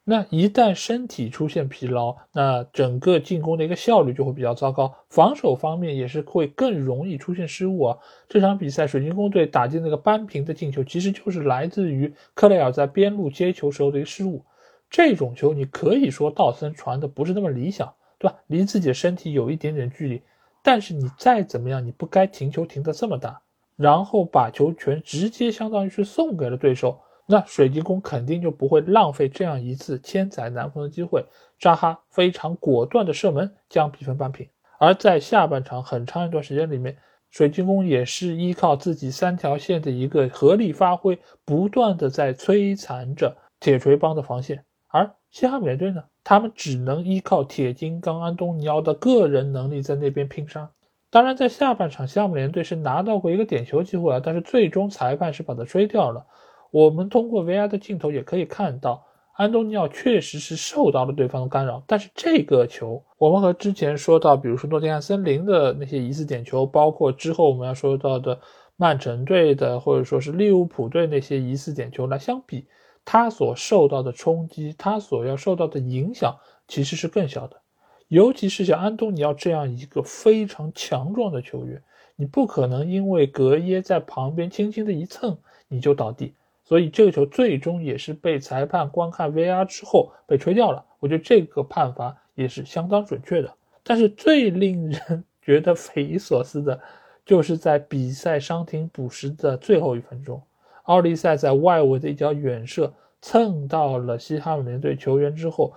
S1: 那一旦身体出现疲劳，那整个进攻的一个效率就会比较糟糕，防守方面也是会更容易出现失误啊。这场比赛水晶宫队打进那个扳平的进球，其实就是来自于克雷尔在边路接球时候的一个失误。这种球你可以说道森传的不是那么理想，对吧？离自己的身体有一点点距离，但是你再怎么样，你不该停球停的这么大，然后把球权直接相当于是送给了对手。那水晶宫肯定就不会浪费这样一次千载难逢的机会，扎哈非常果断的射门将比分扳平。而在下半场很长一段时间里面，水晶宫也是依靠自己三条线的一个合力发挥，不断的在摧残着铁锤帮的防线。而西汉姆联队呢，他们只能依靠铁金刚安东尼奥的个人能力在那边拼杀。当然，在下半场，西汉姆联队是拿到过一个点球机会啊，但是最终裁判是把它吹掉了。我们通过 VR 的镜头也可以看到，安东尼奥确实是受到了对方的干扰。但是这个球，我们和之前说到，比如说诺丁汉森林的那些疑似点球，包括之后我们要说到的曼城队的，或者说是利物浦队那些疑似点球来相比，他所受到的冲击，他所要受到的影响其实是更小的。尤其是像安东尼奥这样一个非常强壮的球员，你不可能因为格耶在旁边轻轻的一蹭你就倒地。所以这个球最终也是被裁判观看 VR 之后被吹掉了。我觉得这个判罚也是相当准确的。但是最令人 觉得匪夷所思的，就是在比赛伤停补时的最后一分钟，奥利塞在外围的一脚远射蹭到了西汉姆联队球员之后，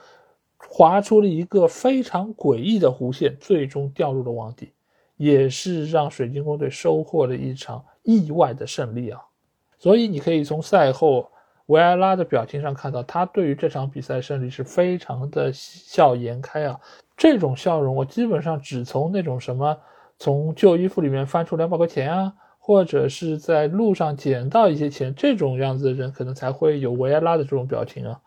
S1: 划出了一个非常诡异的弧线，最终掉入了网底，也是让水晶宫队收获了一场意外的胜利啊。所以你可以从赛后维埃拉的表情上看到，他对于这场比赛胜利是非常的笑颜开啊。这种笑容，我基本上只从那种什么从旧衣服里面翻出两百块钱啊，或者是在路上捡到一些钱这种样子的人，可能才会有维埃拉的这种表情啊。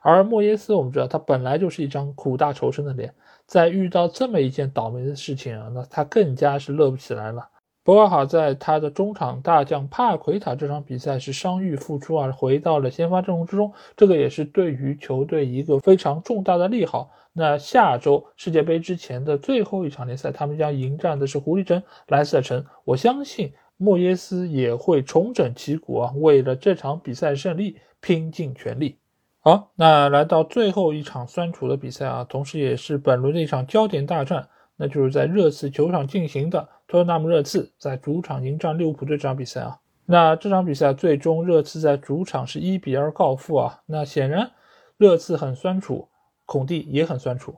S1: 而莫耶斯，我们知道他本来就是一张苦大仇深的脸，在遇到这么一件倒霉的事情啊，那他更加是乐不起来了。不过好在他的中场大将帕奎塔这场比赛是伤愈复出啊，回到了先发阵容之中，这个也是对于球队一个非常重大的利好。那下周世界杯之前的最后一场联赛，他们将迎战的是狐狸城莱斯特城。我相信莫耶斯也会重整旗鼓啊，为了这场比赛胜利拼尽全力。好，那来到最后一场酸楚的比赛啊，同时也是本轮的一场焦点大战。那就是在热刺球场进行的托特纳姆热刺在主场迎战利物浦这场比赛啊，那这场比赛最终热刺在主场是一比二告负啊。那显然热刺很酸楚，孔蒂也很酸楚。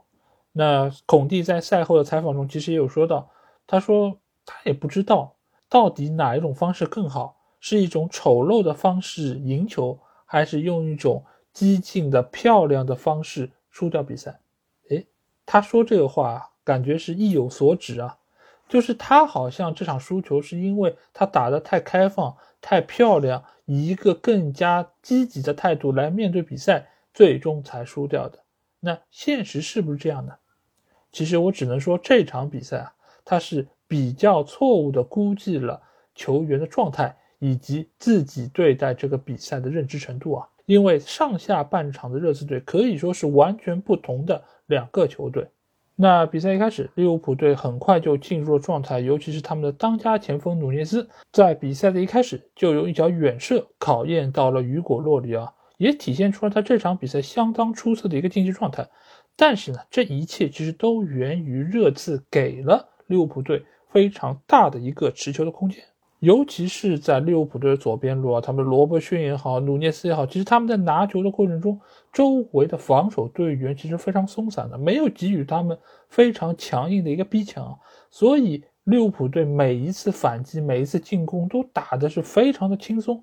S1: 那孔蒂在赛后的采访中其实也有说到，他说他也不知道到底哪一种方式更好，是一种丑陋的方式赢球，还是用一种激进的漂亮的方式输掉比赛。诶，他说这个话感觉是意有所指啊。就是他好像这场输球是因为他打得太开放、太漂亮，以一个更加积极的态度来面对比赛，最终才输掉的。那现实是不是这样呢？其实我只能说这场比赛啊，他是比较错误的估计了球员的状态以及自己对待这个比赛的认知程度啊。因为上下半场的热刺队可以说是完全不同的两个球队。那比赛一开始，利物浦队很快就进入了状态，尤其是他们的当家前锋努涅斯，在比赛的一开始就用一脚远射考验到了雨果·洛里啊，也体现出了他这场比赛相当出色的一个竞技状态。但是呢，这一切其实都源于热刺给了利物浦队非常大的一个持球的空间。尤其是在利物浦队的左边路啊，他们罗伯逊也好，努涅斯也好，其实他们在拿球的过程中，周围的防守队员其实非常松散的，没有给予他们非常强硬的一个逼抢，所以利物浦队每一次反击、每一次进攻都打的是非常的轻松。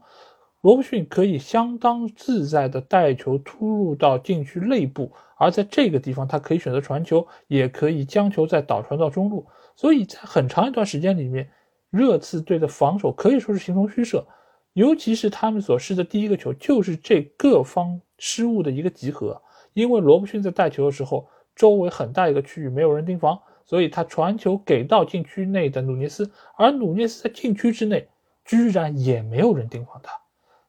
S1: 罗伯逊可以相当自在的带球突入到禁区内部，而在这个地方，他可以选择传球，也可以将球再导传到中路，所以在很长一段时间里面。热刺队的防守可以说是形同虚设，尤其是他们所失的第一个球，就是这各方失误的一个集合。因为罗伯逊在带球的时候，周围很大一个区域没有人盯防，所以他传球给到禁区内的努涅斯，而努涅斯在禁区之内居然也没有人盯防他，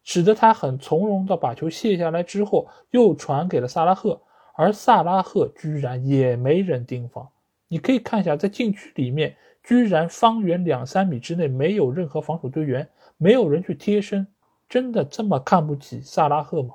S1: 使得他很从容的把球卸下来之后，又传给了萨拉赫，而萨拉赫居然也没人盯防。你可以看一下，在禁区里面。居然方圆两三米之内没有任何防守队员，没有人去贴身，真的这么看不起萨拉赫吗？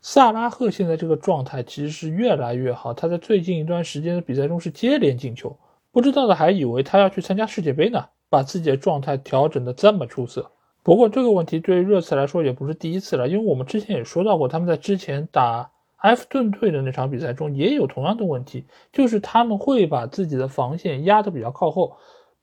S1: 萨拉赫现在这个状态其实是越来越好，他在最近一段时间的比赛中是接连进球，不知道的还以为他要去参加世界杯呢，把自己的状态调整的这么出色。不过这个问题对于热刺来说也不是第一次了，因为我们之前也说到过，他们在之前打。埃弗顿队的那场比赛中也有同样的问题，就是他们会把自己的防线压得比较靠后。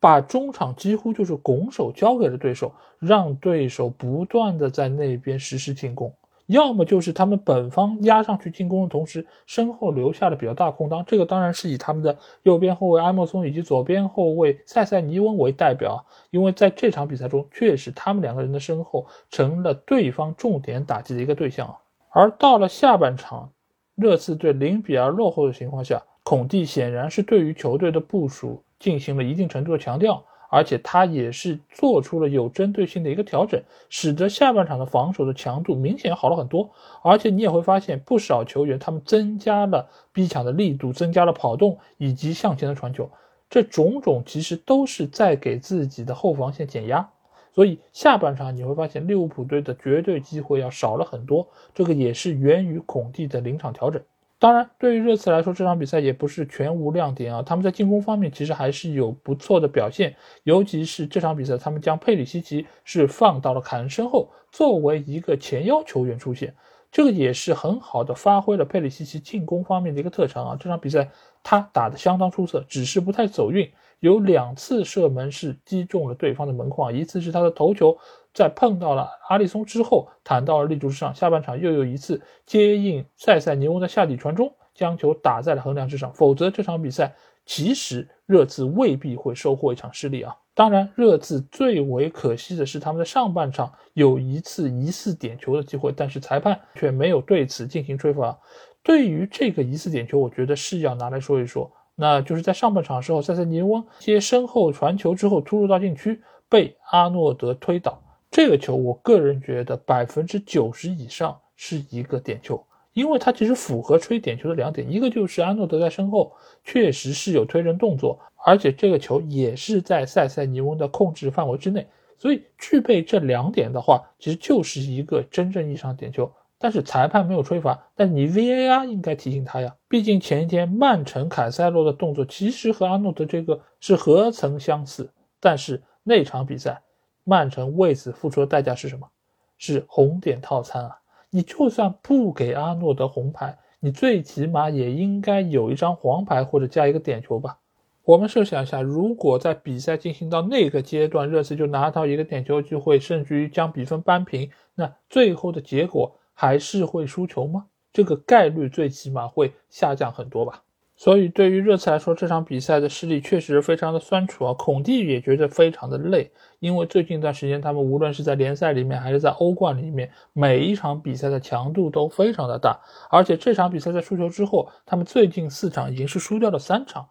S1: 把中场几乎就是拱手交给了对手，让对手不断的在那边实施进攻，要么就是他们本方压上去进攻的同时，身后留下了比较大空当。这个当然是以他们的右边后卫埃莫松以及左边后卫塞塞尼翁为代表，因为在这场比赛中，确实他们两个人的身后成了对方重点打击的一个对象。而到了下半场，热刺队零比二落后的情况下，孔蒂显然是对于球队的部署。进行了一定程度的强调，而且他也是做出了有针对性的一个调整，使得下半场的防守的强度明显好了很多。而且你也会发现，不少球员他们增加了逼抢的力度，增加了跑动以及向前的传球，这种种其实都是在给自己的后防线减压。所以下半场你会发现利物浦队的绝对机会要少了很多，这个也是源于孔蒂的临场调整。当然，对于热刺来说，这场比赛也不是全无亮点啊。他们在进攻方面其实还是有不错的表现，尤其是这场比赛，他们将佩里西奇是放到了凯恩身后，作为一个前腰球员出现，这个也是很好的发挥了佩里西奇进攻方面的一个特长啊。这场比赛他打得相当出色，只是不太走运，有两次射门是击中了对方的门框，一次是他的头球。在碰到了阿里松之后，弹到了立柱之上。下半场又有一次接应塞塞尼翁的下底传中，将球打在了横梁之上。否则这场比赛其实热刺未必会收获一场失利啊！当然，热刺最为可惜的是他们的上半场有一次疑似点球的机会，但是裁判却没有对此进行吹罚。对于这个疑似点球，我觉得是要拿来说一说，那就是在上半场时候，塞塞尼翁接身后传球之后突入到禁区，被阿诺德推倒。这个球，我个人觉得百分之九十以上是一个点球，因为它其实符合吹点球的两点，一个就是阿诺德在身后确实是有推人动作，而且这个球也是在塞塞尼翁的控制范围之内，所以具备这两点的话，其实就是一个真正意义上的点球。但是裁判没有吹罚，但你 VAR 应该提醒他呀，毕竟前一天曼城凯塞洛的动作其实和阿诺德这个是何曾相似，但是那场比赛。曼城为此付出的代价是什么？是红点套餐啊！你就算不给阿诺德红牌，你最起码也应该有一张黄牌或者加一个点球吧？我们设想一下，如果在比赛进行到那个阶段，热刺就拿到一个点球机会，甚至于将比分扳平，那最后的结果还是会输球吗？这个概率最起码会下降很多吧。所以对于热刺来说，这场比赛的失利确实非常的酸楚啊。孔蒂也觉得非常的累，因为最近一段时间他们无论是在联赛里面还是在欧冠里面，每一场比赛的强度都非常的大。而且这场比赛在输球之后，他们最近四场已经是输掉了三场。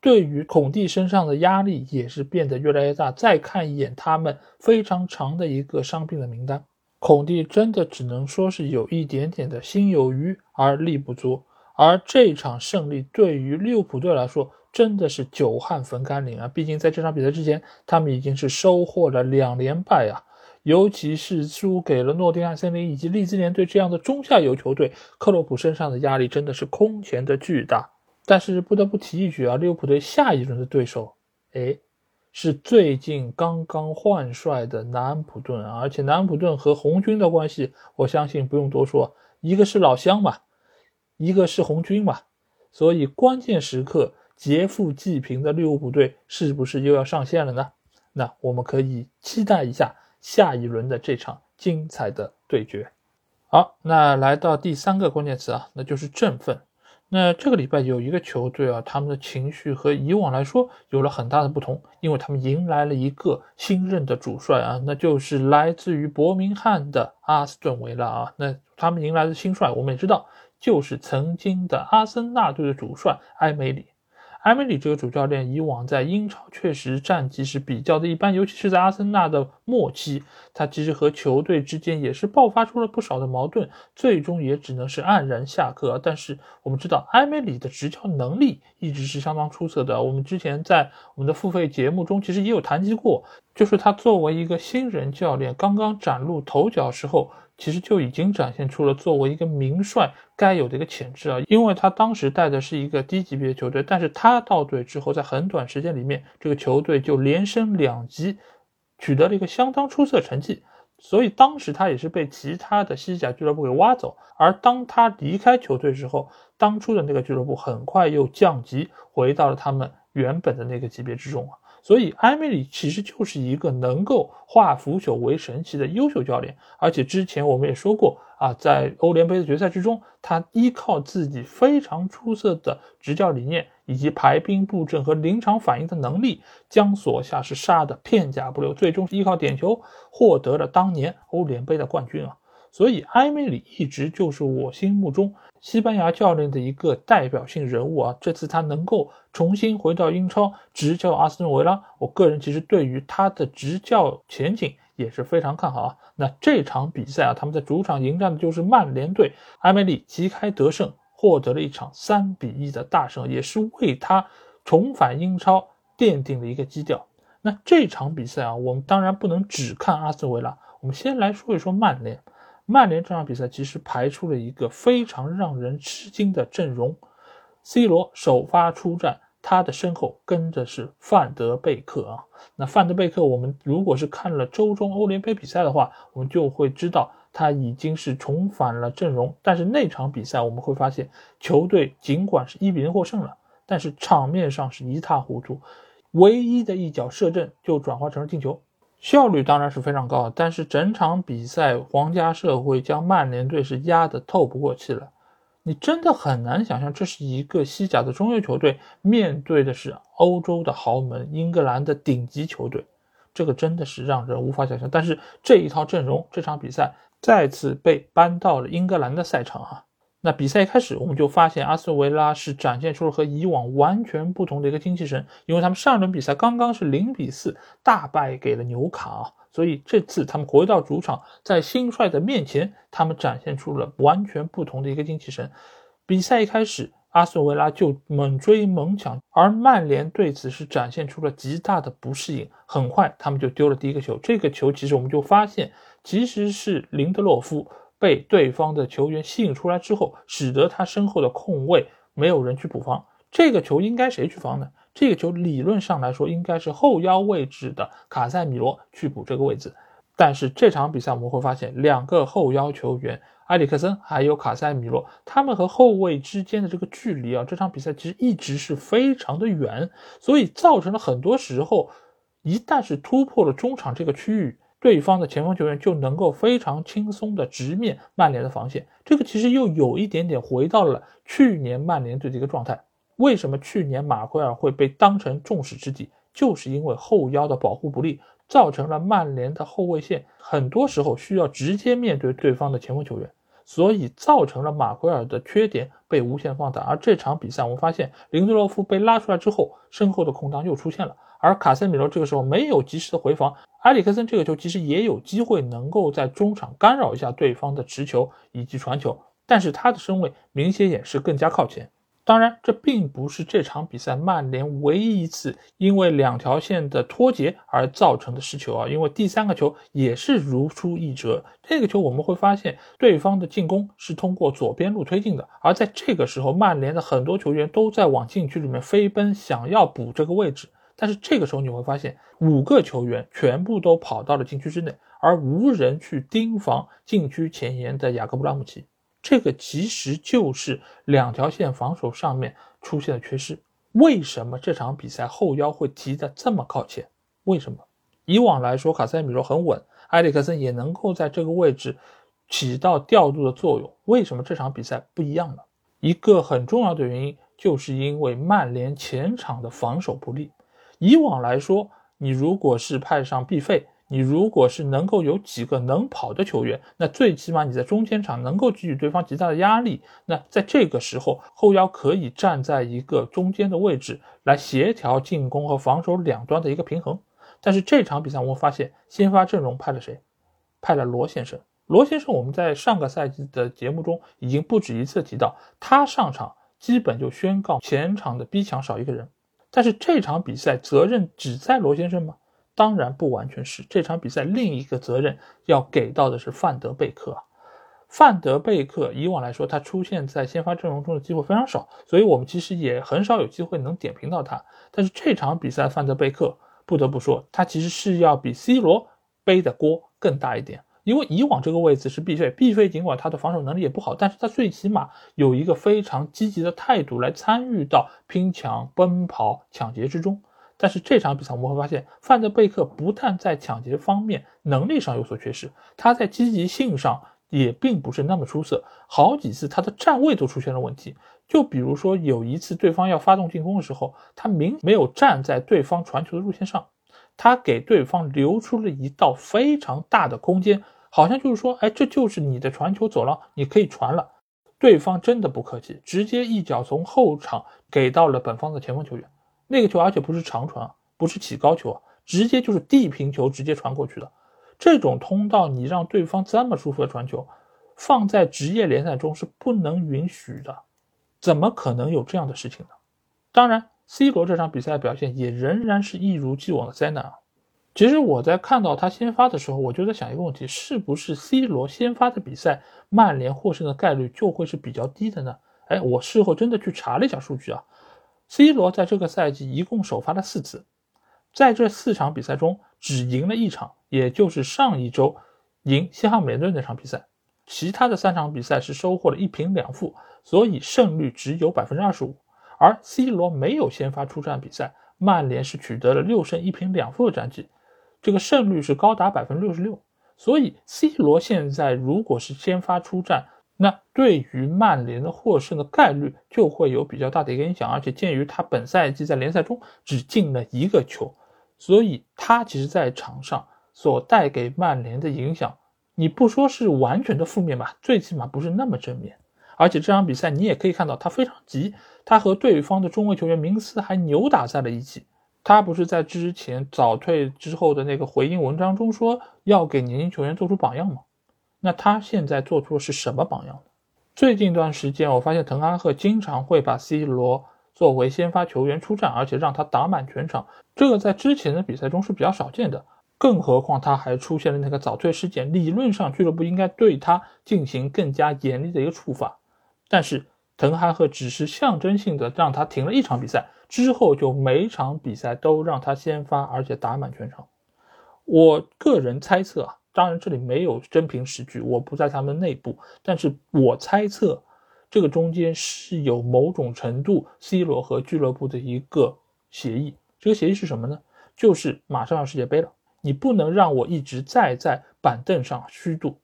S1: 对于孔蒂身上的压力也是变得越来越大。再看一眼他们非常长的一个伤病的名单，孔蒂真的只能说是有一点点的心有余而力不足。而这场胜利对于利物浦队来说真的是久旱逢甘霖啊！毕竟在这场比赛之前，他们已经是收获了两连败啊，尤其是输给了诺丁汉森林以及利兹联队这样的中下游球队，克洛普身上的压力真的是空前的巨大。但是不得不提一句啊，利物浦队下一轮的对手，哎，是最近刚刚换帅的南安普顿啊！而且南安普顿和红军的关系，我相信不用多说，一个是老乡嘛，一个是红军嘛，所以关键时刻劫富济贫的利物浦队是不是又要上线了呢？那我们可以期待一下下一轮的这场精彩的对决。好，那来到第三个关键词啊，那就是振奋。那这个礼拜有一个球队啊，他们的情绪和以往来说有了很大的不同，因为他们迎来了一个新任的主帅啊，那就是来自于伯明翰的阿斯顿维拉啊。那他们迎来的新帅，我们也知道，就是曾经的阿森纳队的主帅埃梅里。埃梅里这个主教练以往在英超确实战绩是比较的一般，尤其是在阿森纳的末期，他其实和球队之间也是爆发出了不少的矛盾，最终也只能是黯然下课。但是我们知道，埃梅里的执教能力一直是相当出色的。我们之前在我们的付费节目中其实也有谈及过，就是他作为一个新人教练刚刚崭露头角时候。其实就已经展现出了作为一个名帅该有的一个潜质啊！因为他当时带的是一个低级别球队，但是他到队之后，在很短时间里面，这个球队就连升两级，取得了一个相当出色成绩。所以当时他也是被其他的西甲俱乐部给挖走。而当他离开球队之后，当初的那个俱乐部很快又降级，回到了他们原本的那个级别之中啊。所以，埃梅里其实就是一个能够化腐朽为神奇的优秀教练，而且之前我们也说过啊，在欧联杯的决赛之中，他依靠自己非常出色的执教理念，以及排兵布阵和临场反应的能力，将索下是杀的片甲不留，最终依靠点球获得了当年欧联杯的冠军啊。所以，埃梅里一直就是我心目中西班牙教练的一个代表性人物啊。这次他能够重新回到英超执教阿斯顿维拉，我个人其实对于他的执教前景也是非常看好啊。那这场比赛啊，他们在主场迎战的就是曼联队，埃梅里旗开得胜，获得了一场三比一的大胜，也是为他重返英超奠定了一个基调。那这场比赛啊，我们当然不能只看阿斯顿维拉，我们先来说一说曼联。曼联这场比赛其实排出了一个非常让人吃惊的阵容，C 罗首发出战，他的身后跟着是范德贝克啊。那范德贝克，我们如果是看了周中欧联杯比赛的话，我们就会知道他已经是重返了阵容。但是那场比赛我们会发现，球队尽管是一比零获胜了，但是场面上是一塌糊涂，唯一的一脚射正就转化成了进球。效率当然是非常高，但是整场比赛皇家社会将曼联队是压得透不过气了。你真的很难想象，这是一个西甲的中游球队面对的是欧洲的豪门英格兰的顶级球队，这个真的是让人无法想象。但是这一套阵容，这场比赛再次被搬到了英格兰的赛场哈。那比赛一开始，我们就发现阿斯顿维拉是展现出了和以往完全不同的一个精气神，因为他们上一轮比赛刚刚是零比四大败给了纽卡啊，所以这次他们回到主场，在新帅的面前，他们展现出了完全不同的一个精气神。比赛一开始，阿斯顿维拉就猛追猛抢，而曼联对此是展现出了极大的不适应，很快他们就丢了第一个球。这个球其实我们就发现，其实是林德洛夫。被对方的球员吸引出来之后，使得他身后的空位没有人去补防。这个球应该谁去防呢？这个球理论上来说应该是后腰位置的卡塞米罗去补这个位置。但是这场比赛我们会发现，两个后腰球员埃里克森还有卡塞米罗，他们和后卫之间的这个距离啊，这场比赛其实一直是非常的远，所以造成了很多时候，一旦是突破了中场这个区域，对方的前锋球员就能够非常轻松的直面曼联的防线。这个其实又有一点点回到了去年曼联队的一个状态。为什么去年马奎尔会被当成众矢之的？就是因为后腰的保护不力。造成了曼联的后卫线很多时候需要直接面对对方的前锋球员，所以造成了马奎尔的缺点被无限放大。而这场比赛，我们发现林德洛夫被拉出来之后，身后的空档又出现了，而卡塞米罗这个时候没有及时的回防，埃里克森这个球其实也有机会能够在中场干扰一下对方的持球以及传球，但是他的身位明显也是更加靠前。当然，这并不是这场比赛曼联唯一一次因为两条线的脱节而造成的失球啊！因为第三个球也是如出一辙。这个球我们会发现，对方的进攻是通过左边路推进的，而在这个时候，曼联的很多球员都在往禁区里面飞奔，想要补这个位置。但是这个时候你会发现，五个球员全部都跑到了禁区之内，而无人去盯防禁区前沿的雅各布拉姆齐。这个其实就是两条线防守上面出现了缺失。为什么这场比赛后腰会提的这么靠前？为什么？以往来说，卡塞米罗很稳，埃里克森也能够在这个位置起到调度的作用。为什么这场比赛不一样了？一个很重要的原因，就是因为曼联前场的防守不利。以往来说，你如果是派上必费。你如果是能够有几个能跑的球员，那最起码你在中间场能够给予对方极大的压力。那在这个时候，后腰可以站在一个中间的位置来协调进攻和防守两端的一个平衡。但是这场比赛我们发现，先发阵容派了谁？派了罗先生。罗先生，我们在上个赛季的节目中已经不止一次提到，他上场基本就宣告前场的逼抢少一个人。但是这场比赛责任只在罗先生吗？当然不完全是这场比赛另一个责任要给到的是范德贝克。范德贝克以往来说，他出现在先发阵容中的机会非常少，所以我们其实也很少有机会能点评到他。但是这场比赛，范德贝克不得不说，他其实是要比 C 罗背的锅更大一点，因为以往这个位置是必费，必费尽管他的防守能力也不好，但是他最起码有一个非常积极的态度来参与到拼抢、奔跑、抢劫之中。但是这场比赛我们会发现，范德贝克不但在抢劫方面能力上有所缺失，他在积极性上也并不是那么出色。好几次他的站位都出现了问题，就比如说有一次对方要发动进攻的时候，他明没有站在对方传球的路线上，他给对方留出了一道非常大的空间，好像就是说，哎，这就是你的传球走廊，你可以传了。对方真的不客气，直接一脚从后场给到了本方的前锋球员。那个球，而且不是长传，不是起高球啊，直接就是地平球，直接传过去的。这种通道，你让对方这么舒服的传球，放在职业联赛中是不能允许的。怎么可能有这样的事情呢？当然，C 罗这场比赛的表现也仍然是一如既往的灾难啊。其实我在看到他先发的时候，我就在想一个问题：是不是 C 罗先发的比赛，曼联获胜的概率就会是比较低的呢？哎，我事后真的去查了一下数据啊。C 罗在这个赛季一共首发了四次，在这四场比赛中只赢了一场，也就是上一周赢西汉姆联队那场比赛，其他的三场比赛是收获了一平两负，所以胜率只有百分之二十五。而 C 罗没有先发出战比赛，曼联是取得了六胜一平两负的战绩，这个胜率是高达百分之六十六。所以 C 罗现在如果是先发出战，那对于曼联的获胜的概率就会有比较大的一个影响，而且鉴于他本赛季在联赛中只进了一个球，所以他其实在场上所带给曼联的影响，你不说是完全的负面吧，最起码不是那么正面。而且这场比赛你也可以看到他非常急，他和对方的中卫球员明斯还扭打在了一起。他不是在之前早退之后的那个回应文章中说要给年轻球员做出榜样吗？那他现在做出的是什么榜样呢？最近一段时间，我发现滕哈赫经常会把 C 罗作为先发球员出战，而且让他打满全场，这个在之前的比赛中是比较少见的。更何况他还出现了那个早退事件，理论上俱乐部应该对他进行更加严厉的一个处罚，但是滕哈赫只是象征性的让他停了一场比赛，之后就每场比赛都让他先发，而且打满全场。我个人猜测啊，当然这里没有真凭实据，我不在他们内部，但是我猜测这个中间是有某种程度 C 罗和俱乐部的一个协议。这个协议是什么呢？就是马上要世界杯了，你不能让我一直在在板凳上虚度，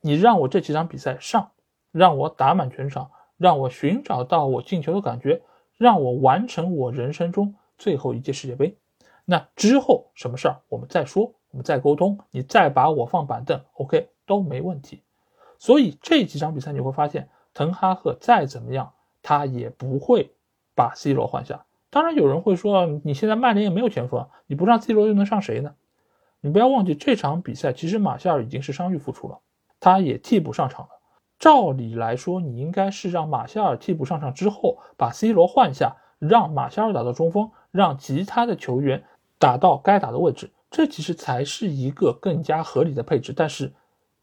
S1: 你让我这几场比赛上，让我打满全场，让我寻找到我进球的感觉，让我完成我人生中最后一届世界杯。那之后什么事儿我们再说，我们再沟通，你再把我放板凳，OK 都没问题。所以这几场比赛你会发现，滕哈赫再怎么样，他也不会把 C 罗换下。当然有人会说，你现在曼联也没有前锋，你不上 C 罗又能上谁呢？你不要忘记这场比赛，其实马夏尔已经是伤愈复出了，他也替补上场了。照理来说，你应该是让马夏尔替补上场之后，把 C 罗换下，让马夏尔打到中锋，让其他的球员。打到该打的位置，这其实才是一个更加合理的配置。但是，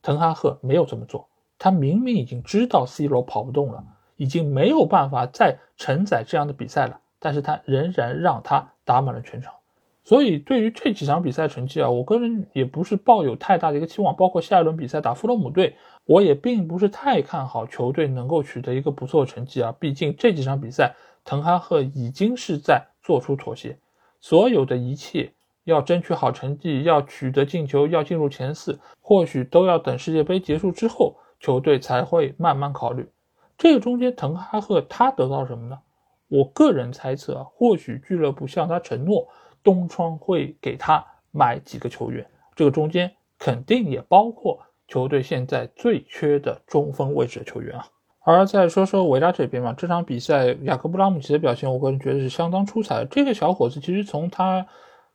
S1: 滕哈赫没有这么做。他明明已经知道 C 罗跑不动了，已经没有办法再承载这样的比赛了，但是他仍然让他打满了全场。所以，对于这几场比赛成绩啊，我个人也不是抱有太大的一个期望。包括下一轮比赛打富勒姆队，我也并不是太看好球队能够取得一个不错的成绩啊。毕竟这几场比赛，滕哈赫已经是在做出妥协。所有的一切要争取好成绩，要取得进球，要进入前四，或许都要等世界杯结束之后，球队才会慢慢考虑。这个中间，滕哈赫他得到什么呢？我个人猜测，或许俱乐部向他承诺，东窗会给他买几个球员。这个中间肯定也包括球队现在最缺的中锋位置的球员啊。而再说说维拉这边嘛，这场比赛雅克布拉姆齐的表现，我个人觉得是相当出彩。这个小伙子其实从他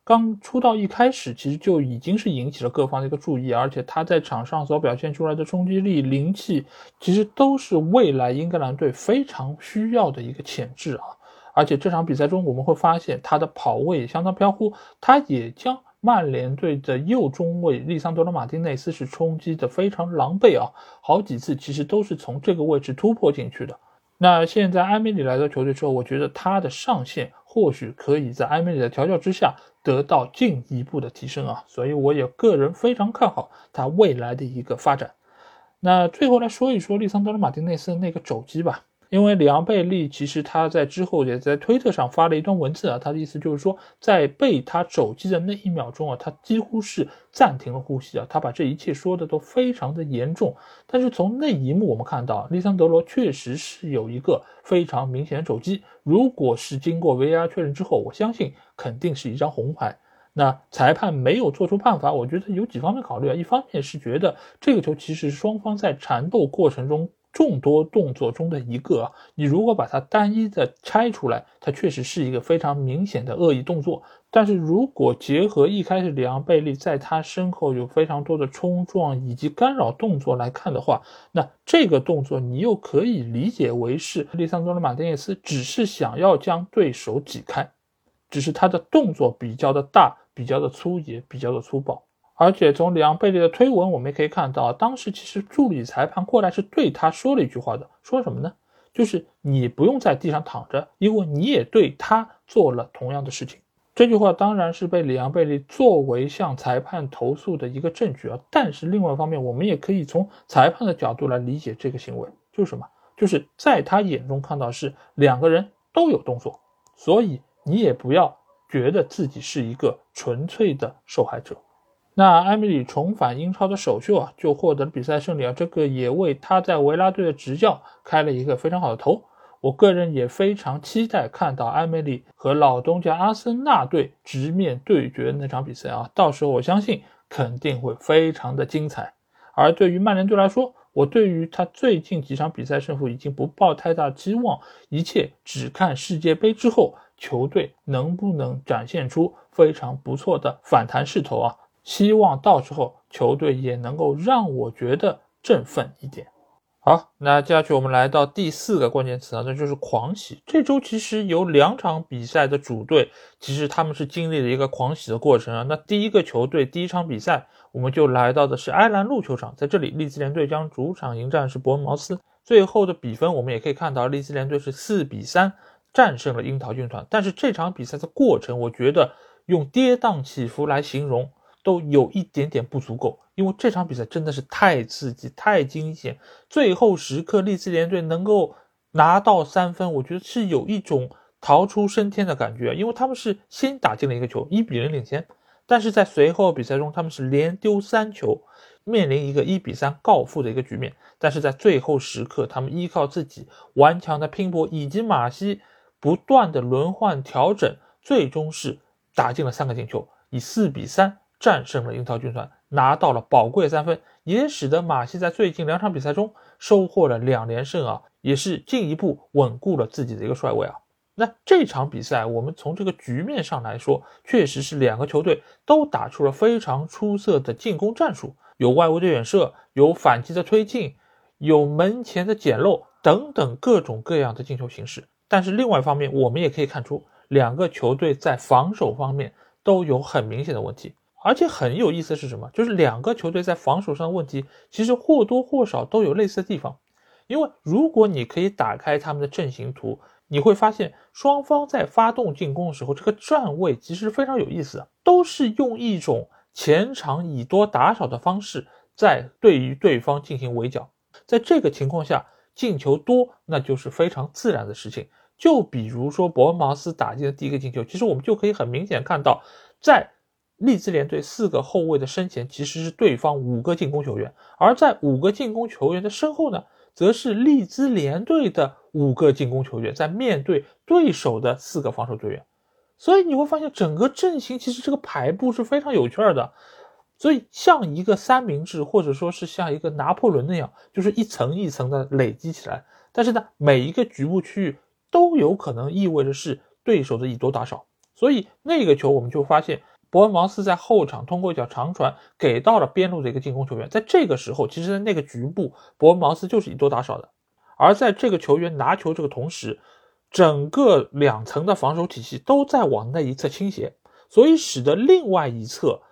S1: 刚出道一开始，其实就已经是引起了各方的一个注意，而且他在场上所表现出来的冲击力、灵气，其实都是未来英格兰队非常需要的一个潜质啊。而且这场比赛中，我们会发现他的跑位也相当飘忽，他也将。曼联队的右中卫利桑德罗·马丁内斯是冲击的非常狼狈啊，好几次其实都是从这个位置突破进去的。那现在埃梅里来到球队之后，我觉得他的上限或许可以在埃梅里的调教之下得到进一步的提升啊，所以我也个人非常看好他未来的一个发展。那最后来说一说利桑德罗·马丁内斯的那个肘击吧。因为里昂贝利其实他在之后也在推特上发了一段文字啊，他的意思就是说，在被他肘击的那一秒钟啊，他几乎是暂停了呼吸啊，他把这一切说的都非常的严重。但是从那一幕我们看到，利桑德罗确实是有一个非常明显的肘击，如果是经过 VR 确认之后，我相信肯定是一张红牌。那裁判没有做出判罚，我觉得有几方面考虑啊，一方面是觉得这个球其实双方在缠斗过程中。众多动作中的一个，你如果把它单一的拆出来，它确实是一个非常明显的恶意动作。但是如果结合一开始里昂贝利在他身后有非常多的冲撞以及干扰动作来看的话，那这个动作你又可以理解为是利桑多的马丁内斯只是想要将对手挤开，只是他的动作比较的大，比较的粗野，比较的粗暴。而且从里昂贝利的推文，我们也可以看到，当时其实助理裁判过来是对他说了一句话的，说什么呢？就是你不用在地上躺着，因为你也对他做了同样的事情。这句话当然是被里昂贝利作为向裁判投诉的一个证据啊。但是另外一方面，我们也可以从裁判的角度来理解这个行为，就是什么？就是在他眼中看到是两个人都有动作，所以你也不要觉得自己是一个纯粹的受害者。那埃米里重返英超的首秀啊，就获得了比赛胜利啊，这个也为他在维拉队的执教开了一个非常好的头。我个人也非常期待看到埃梅里和老东家阿森纳队直面对决那场比赛啊，到时候我相信肯定会非常的精彩。而对于曼联队来说，我对于他最近几场比赛胜负已经不抱太大期望，一切只看世界杯之后球队能不能展现出非常不错的反弹势头啊。希望到时候球队也能够让我觉得振奋一点。好，那接下去我们来到第四个关键词啊，那就是狂喜。这周其实有两场比赛的主队，其实他们是经历了一个狂喜的过程啊。那第一个球队第一场比赛，我们就来到的是埃兰路球场，在这里，利兹联队将主场迎战是伯恩茅斯。最后的比分我们也可以看到，利兹联队是四比三战胜了樱桃军团。但是这场比赛的过程，我觉得用跌宕起伏来形容都有一点点不足够，因为这场比赛真的是太刺激、太惊险。最后时刻，利兹联队能够拿到三分，我觉得是有一种逃出升天的感觉，因为他们是先打进了一个球，一比零领先。但是在随后比赛中，他们是连丢三球，面临一个一比三告负的一个局面。但是在最后时刻，他们依靠自己顽强的拼搏以及马西不断的轮换调整，最终是打进了三个进球，以四比三战胜了樱桃军团，拿到了宝贵三分，也使得马西在最近两场比赛中收获了两连胜啊，也是进一步稳固了自己的一个帅位啊。那这场比赛，我们从这个局面上来说，确实是两个球队都打出了非常出色的进攻战术，有外围的远射，有反击的推进，有门前的捡漏等等各种各样的进球形式。但是另外一方面，我们也可以看出，两个球队在防守方面都有很明显的问题。而且很有意思是什么？就是两个球队在防守上的问题，其实或多或少都有类似的地方。因为如果你可以打开他们的阵型图。你会发现，双方在发动进攻的时候，这个站位其实非常有意思，都是用一种前场以多打少的方式，在对于对方进行围剿。在这个情况下，进球多那就是非常自然的事情。就比如说伯恩茅斯打进的第一个进球，其实我们就可以很明显看到，在利兹联队四个后卫的身前，其实是对方五个进攻球员，而在五个进攻球员的身后呢？则是利兹联队的五个进攻球员在面对对手的四个防守队员，所以你会发现整个阵型其实这个排布是非常有趣的，所以像一个三明治或者说是像一个拿破仑那样，就是一层一层的累积起来，但是呢，每一个局部区域都有可能意味着是对手的以多打少，所以那个球我们就发现。伯恩茅斯在后场通过一脚长传给到了边路的一个进攻球员，在这个时候，其实，在那个局部，伯恩茅斯就是以多打少的。而在这个球员拿球这个同时，整个两层的防守体系都在往那一侧倾斜，所以使得另外一侧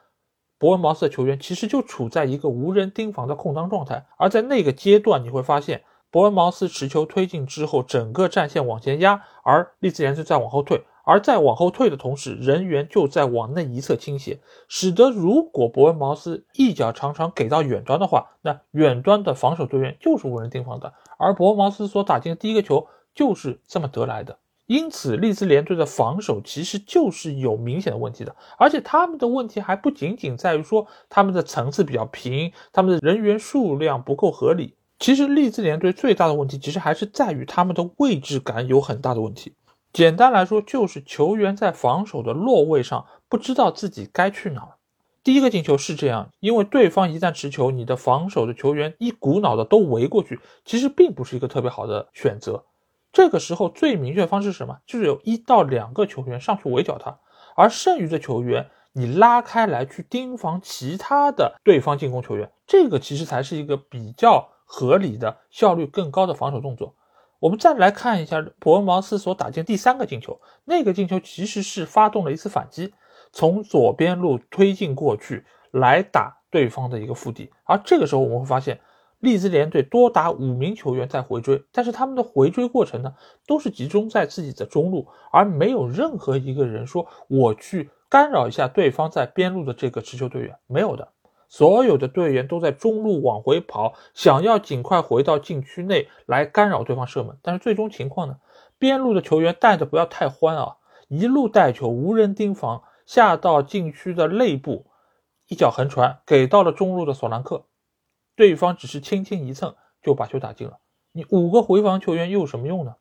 S1: 伯恩茅斯的球员其实就处在一个无人盯防的空当状态。而在那个阶段，你会发现伯恩茅斯持球推进之后，整个战线往前压，而利兹联队在往后退。而在往后退的同时，人员就在往那一侧倾斜，使得如果伯恩茅斯一脚长传给到远端的话，那远端的防守队员就是无人盯防的。而伯恩茅斯所打进的第一个球就是这么得来的。因此，利兹联队的防守其实就是有明显的问题的，而且他们的问题还不仅仅在于说他们的层次比较平，他们的人员数量不够合理。其实，利兹联队最大的问题其实还是在于他们的位置感有很大的问题。简单来说，就是球员在防守的落位上不知道自己该去哪儿。第一个进球是这样，因为对方一旦持球，你的防守的球员一股脑的都围过去，其实并不是一个特别好的选择。这个时候最明确方式是什么？就是有一到两个球员上去围剿他，而剩余的球员你拉开来去盯防其他的对方进攻球员，这个其实才是一个比较合理的、效率更高的防守动作。我们再来看一下伯恩茅斯所打进第三个进球，那个进球其实是发动了一次反击，从左边路推进过去来打对方的一个腹地。而这个时候我们会发现，利兹联队多达五名球员在回追，但是他们的回追过程呢，都是集中在自己的中路，而没有任何一个人说我去干扰一下对方在边路的这个持球队员，没有的。所有的队员都在中路往回跑，想要尽快回到禁区内来干扰对方射门。但是最终情况呢？边路的球员带的不要太欢啊，一路带球无人盯防，下到禁区的内部，一脚横传给到了中路的索兰克，对方只是轻轻一蹭就把球打进了。你五个回防球员又有什么用呢？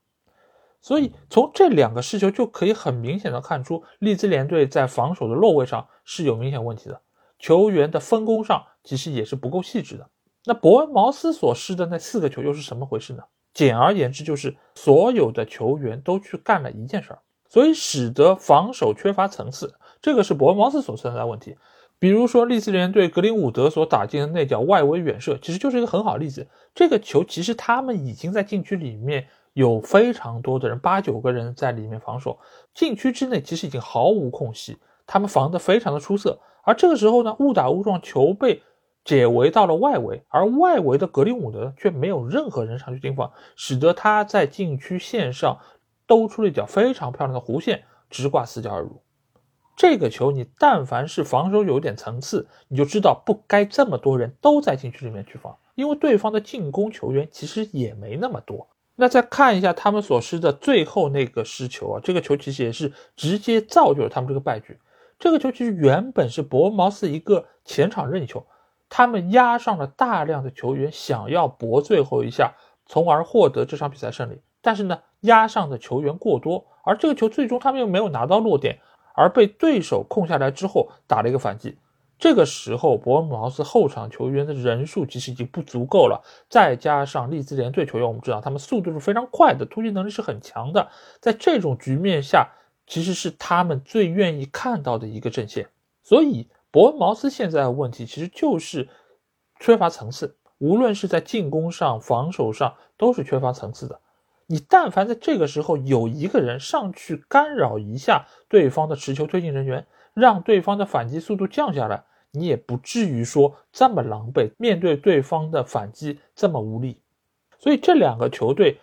S1: 所以从这两个失球就可以很明显的看出，利兹联队在防守的落位上是有明显问题的。球员的分工上其实也是不够细致的。那伯恩茅斯所失的那四个球又是什么回事呢？简而言之，就是所有的球员都去干了一件事儿，所以使得防守缺乏层次。这个是伯恩茅斯所存在的问题。比如说，利兹联队格林伍德所打进的那脚外围远射，其实就是一个很好的例子。这个球其实他们已经在禁区里面有非常多的人，八九个人在里面防守，禁区之内其实已经毫无空隙，他们防得非常的出色。而这个时候呢，误打误撞，球被解围到了外围，而外围的格林伍德却没有任何人上去盯防，使得他在禁区线上兜出了一脚非常漂亮的弧线，直挂死角而入。这个球你但凡是防守有点层次，你就知道不该这么多人都在禁区里面去防，因为对方的进攻球员其实也没那么多。那再看一下他们所失的最后那个失球啊，这个球其实也是直接造就了他们这个败局。这个球其实原本是伯恩茅斯一个前场任意球，他们压上了大量的球员，想要搏最后一下，从而获得这场比赛胜利。但是呢，压上的球员过多，而这个球最终他们又没有拿到落点，而被对手控下来之后打了一个反击。这个时候，伯恩茅斯后场球员的人数其实已经不足够了，再加上利兹联队球员，我们知道他们速度是非常快的，突击能力是很强的。在这种局面下，其实是他们最愿意看到的一个阵线。所以，伯恩茅斯现在的问题其实就是缺乏层次，无论是在进攻上、防守上，都是缺乏层次的。你但凡在这个时候有一个人上去干扰一下对方的持球推进人员，让对方的反击速度降下来。你也不至于说这么狼狈，面对对方的反击这么无力，所以这两个球队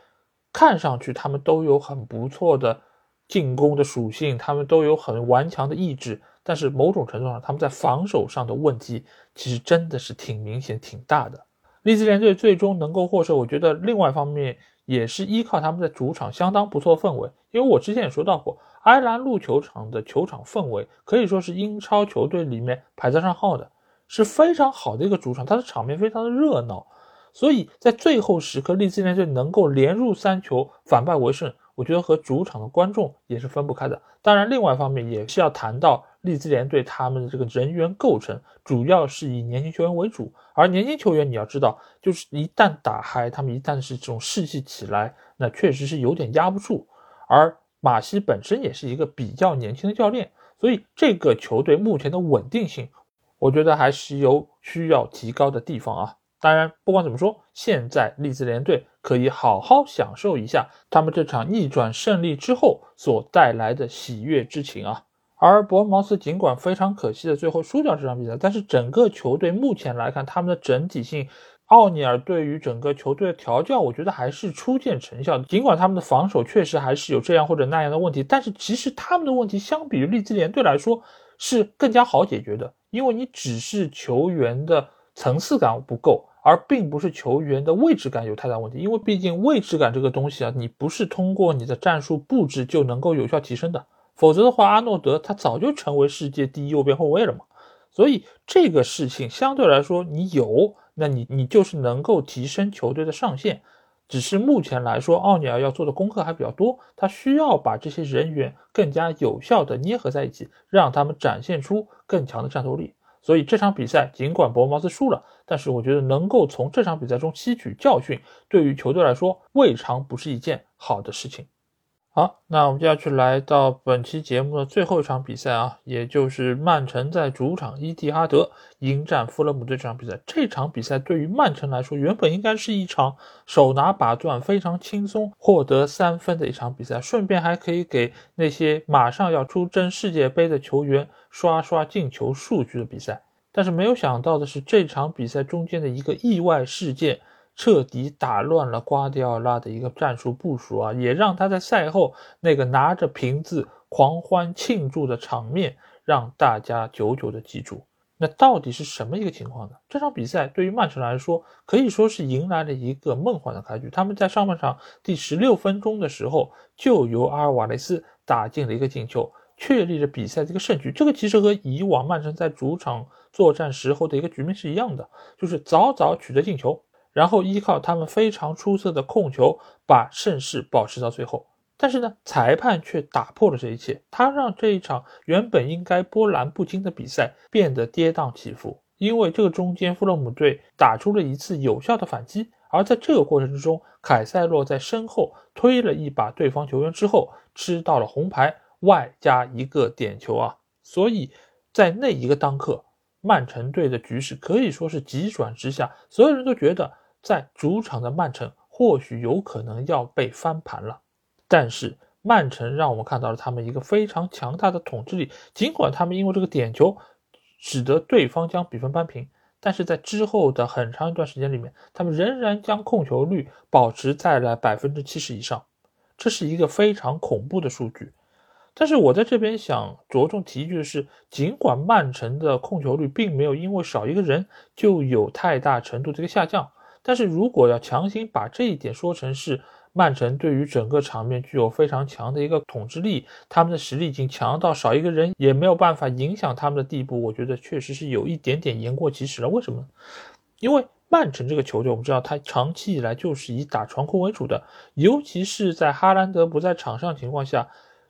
S1: 看上去他们都有很不错的进攻的属性，他们都有很顽强的意志，但是某种程度上他们在防守上的问题其实真的是挺明显、挺大的。利兹联队最终能够获胜，我觉得另外一方面也是依靠他们在主场相当不错的氛围，因为我之前也说到过。埃兰路球场的球场氛围可以说是英超球队里面排在上号的，是非常好的一个主场，它的场面非常的热闹，所以在最后时刻，利兹联队能够连入三球，反败为胜，我觉得和主场的观众也是分不开的。当然，另外一方面也是要谈到利兹联队他们的这个人员构成，主要是以年轻球员为主，而年轻球员你要知道，就是一旦打嗨，他们一旦是这种士气起来，那确实是有点压不住，而。马西本身也是一个比较年轻的教练，所以这个球队目前的稳定性，我觉得还是有需要提高的地方啊。当然，不管怎么说，现在利兹联队可以好好享受一下他们这场逆转胜利之后所带来的喜悦之情啊。而伯恩茅斯尽管非常可惜的最后输掉这场比赛，但是整个球队目前来看，他们的整体性。奥尼尔对于整个球队的调教，我觉得还是初见成效的。尽管他们的防守确实还是有这样或者那样的问题，但是其实他们的问题相比于利兹联队来说是更加好解决的。因为你只是球员的层次感不够，而并不是球员的位置感有太大问题。因为毕竟位置感这个东西啊，你不是通过你的战术布置就能够有效提升的。否则的话，阿诺德他早就成为世界第一右边后卫了嘛。所以这个事情相对来说，你有。那你你就是能够提升球队的上限，只是目前来说，奥尼尔要做的功课还比较多，他需要把这些人员更加有效的捏合在一起，让他们展现出更强的战斗力。所以这场比赛尽管博茅斯输了，但是我觉得能够从这场比赛中吸取教训，对于球队来说未尝不是一件好的事情。好，那我们就要去来到本期节目的最后一场比赛啊，也就是曼城在主场伊蒂哈德迎战富勒姆队这场比赛。这场比赛对于曼城来说，原本应该是一场手拿把攥、非常轻松获得三分的一场比赛，顺便还可以给那些马上要出征世界杯的球员刷刷进球数据的比赛。但是没有想到的是，这场比赛中间的一个意外事件。彻底打乱了瓜迪奥拉的一个战术部署啊，也让他在赛后那个拿着瓶子狂欢庆祝的场面让大家久久的记住。那到底是什么一个情况呢？这场比赛对于曼城来说可以说是迎来了一个梦幻的开局。他们在上半场第十六分钟的时候就由阿尔瓦雷斯打进了一个进球，确立了比赛这个胜局。这个其实和以往曼城在主场作战时候的一个局面是一样的，就是早早取得进球。然后依靠他们非常出色的控球，把胜势保持到最后。但是呢，裁判却打破了这一切，他让这一场原本应该波澜不惊的比赛变得跌宕起伏。因为这个中间，富勒姆队打出了一次有效的反击，而在这个过程之中，凯塞洛在身后推了一把对方球员之后，吃到了红牌，外加一个点球啊！所以在那一个当刻，曼城队的局势可以说是急转直下，所有人都觉得。在主场的曼城或许有可能要被翻盘了，但是曼城让我们看到了他们一个非常强大的统治力。尽管他们因为这个点球使得对方将比分扳平，但是在之后的很长一段时间里面，他们仍然将控球率保持在了百分之七十以上。这是一个非常恐怖的数据。但是我在这边想着重提一句的是，尽管曼城的控球率并没有因为少一个人就有太大程度的一个下降，但是如果要强行把这一点说成是曼城对于整个场面具有非常强的一个统治力，他们的实力已经强到少一个人也没有办法影响他们的地步，我觉得确实是有一点点言过其实了。为什么？因为曼城这个球队，我们知道他长期以来就是以打传控为主的，尤其是在哈兰德不在场上情况下。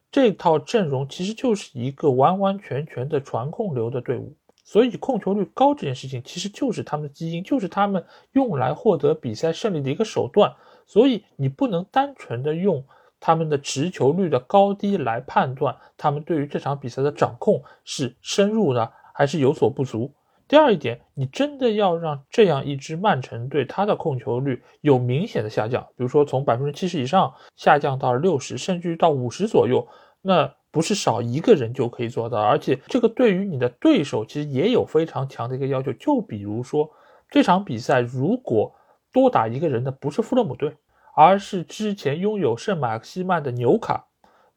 S1: 这套阵容其实就是一个完完全全的传控流的队伍，所以控球率高这件事情其实就是他们的基因，就是他们用来获得比赛胜利的一个手段。所以你不能单纯的用他们的持球率的高低来判断他们对于这场比赛的掌控是深入的还是有所不足。第二一点，你真的要让这样一支曼城队，他的控球率有明显的下降，比如说从百分之七十以上下降到六十，甚至于到五十左右，那不是少一个人就可以做到。而且这个对于你的对手其实也有非常强的一个要求。就比如说这场比赛，如果多打一个人的不是富勒姆队，而是之前拥有圣马克西曼的纽卡，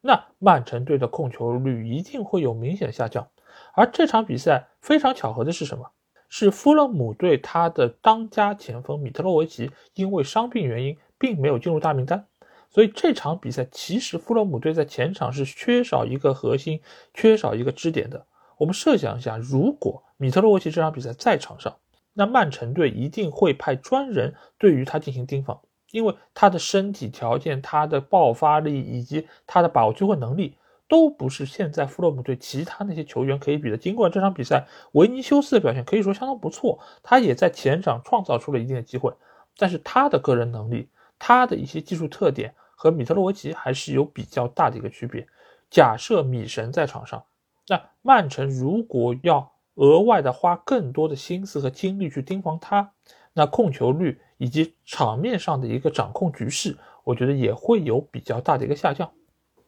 S1: 那曼城队的控球率一定会有明显下降。而这场比赛非常巧合的是什么？是富勒姆队他的当家前锋米特洛维奇因为伤病原因，并没有进入大名单，所以这场比赛其实富勒姆队在前场是缺少一个核心，缺少一个支点的。我们设想一下，如果米特洛维奇这场比赛在场上，那曼城队一定会派专人对于他进行盯防，因为他的身体条件、他的爆发力以及他的把握机会能力。都不是现在富勒姆队其他那些球员可以比的。尽管这场比赛维尼修斯的表现可以说相当不错，他也在前场创造出了一定的机会，但是他的个人能力、他的一些技术特点和米特洛维奇还是有比较大的一个区别。假设米神在场上，那曼城如果要额外的花更多的心思和精力去盯防他，那控球率以及场面上的一个掌控局势，我觉得也会有比较大的一个下降。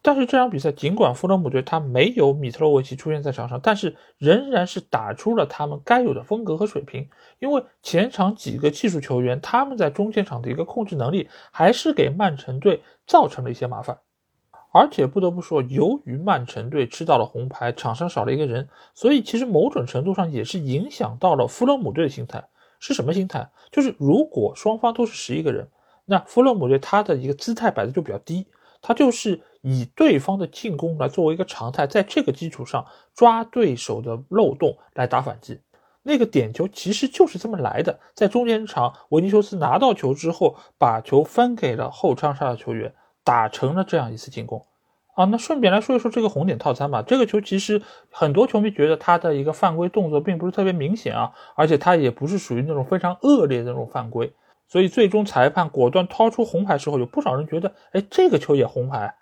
S1: 但是这场比赛，尽管富勒姆队他没有米特洛维奇出现在场上，但是仍然是打出了他们该有的风格和水平。因为前场几个技术球员，他们在中间场的一个控制能力，还是给曼城队造成了一些麻烦。而且不得不说，由于曼城队吃到了红牌，场上少了一个人，所以其实某种程度上也是影响到了富勒姆队的心态。是什么心态？就是如果双方都是十一个人，那富勒姆队他的一个姿态摆的就比较低。他就是以对方的进攻来作为一个常态，在这个基础上抓对手的漏洞来打反击。那个点球其实就是这么来的，在中间场，维尼修斯拿到球之后，把球分给了后场上的球员，打成了这样一次进攻。啊，那顺便来说一说这个红点套餐吧。这个球其实很多球迷觉得他的一个犯规动作并不是特别明显啊，而且他也不是属于那种非常恶劣的那种犯规。所以最终裁判果断掏出红牌之后，有不少人觉得，哎，这个球也红牌。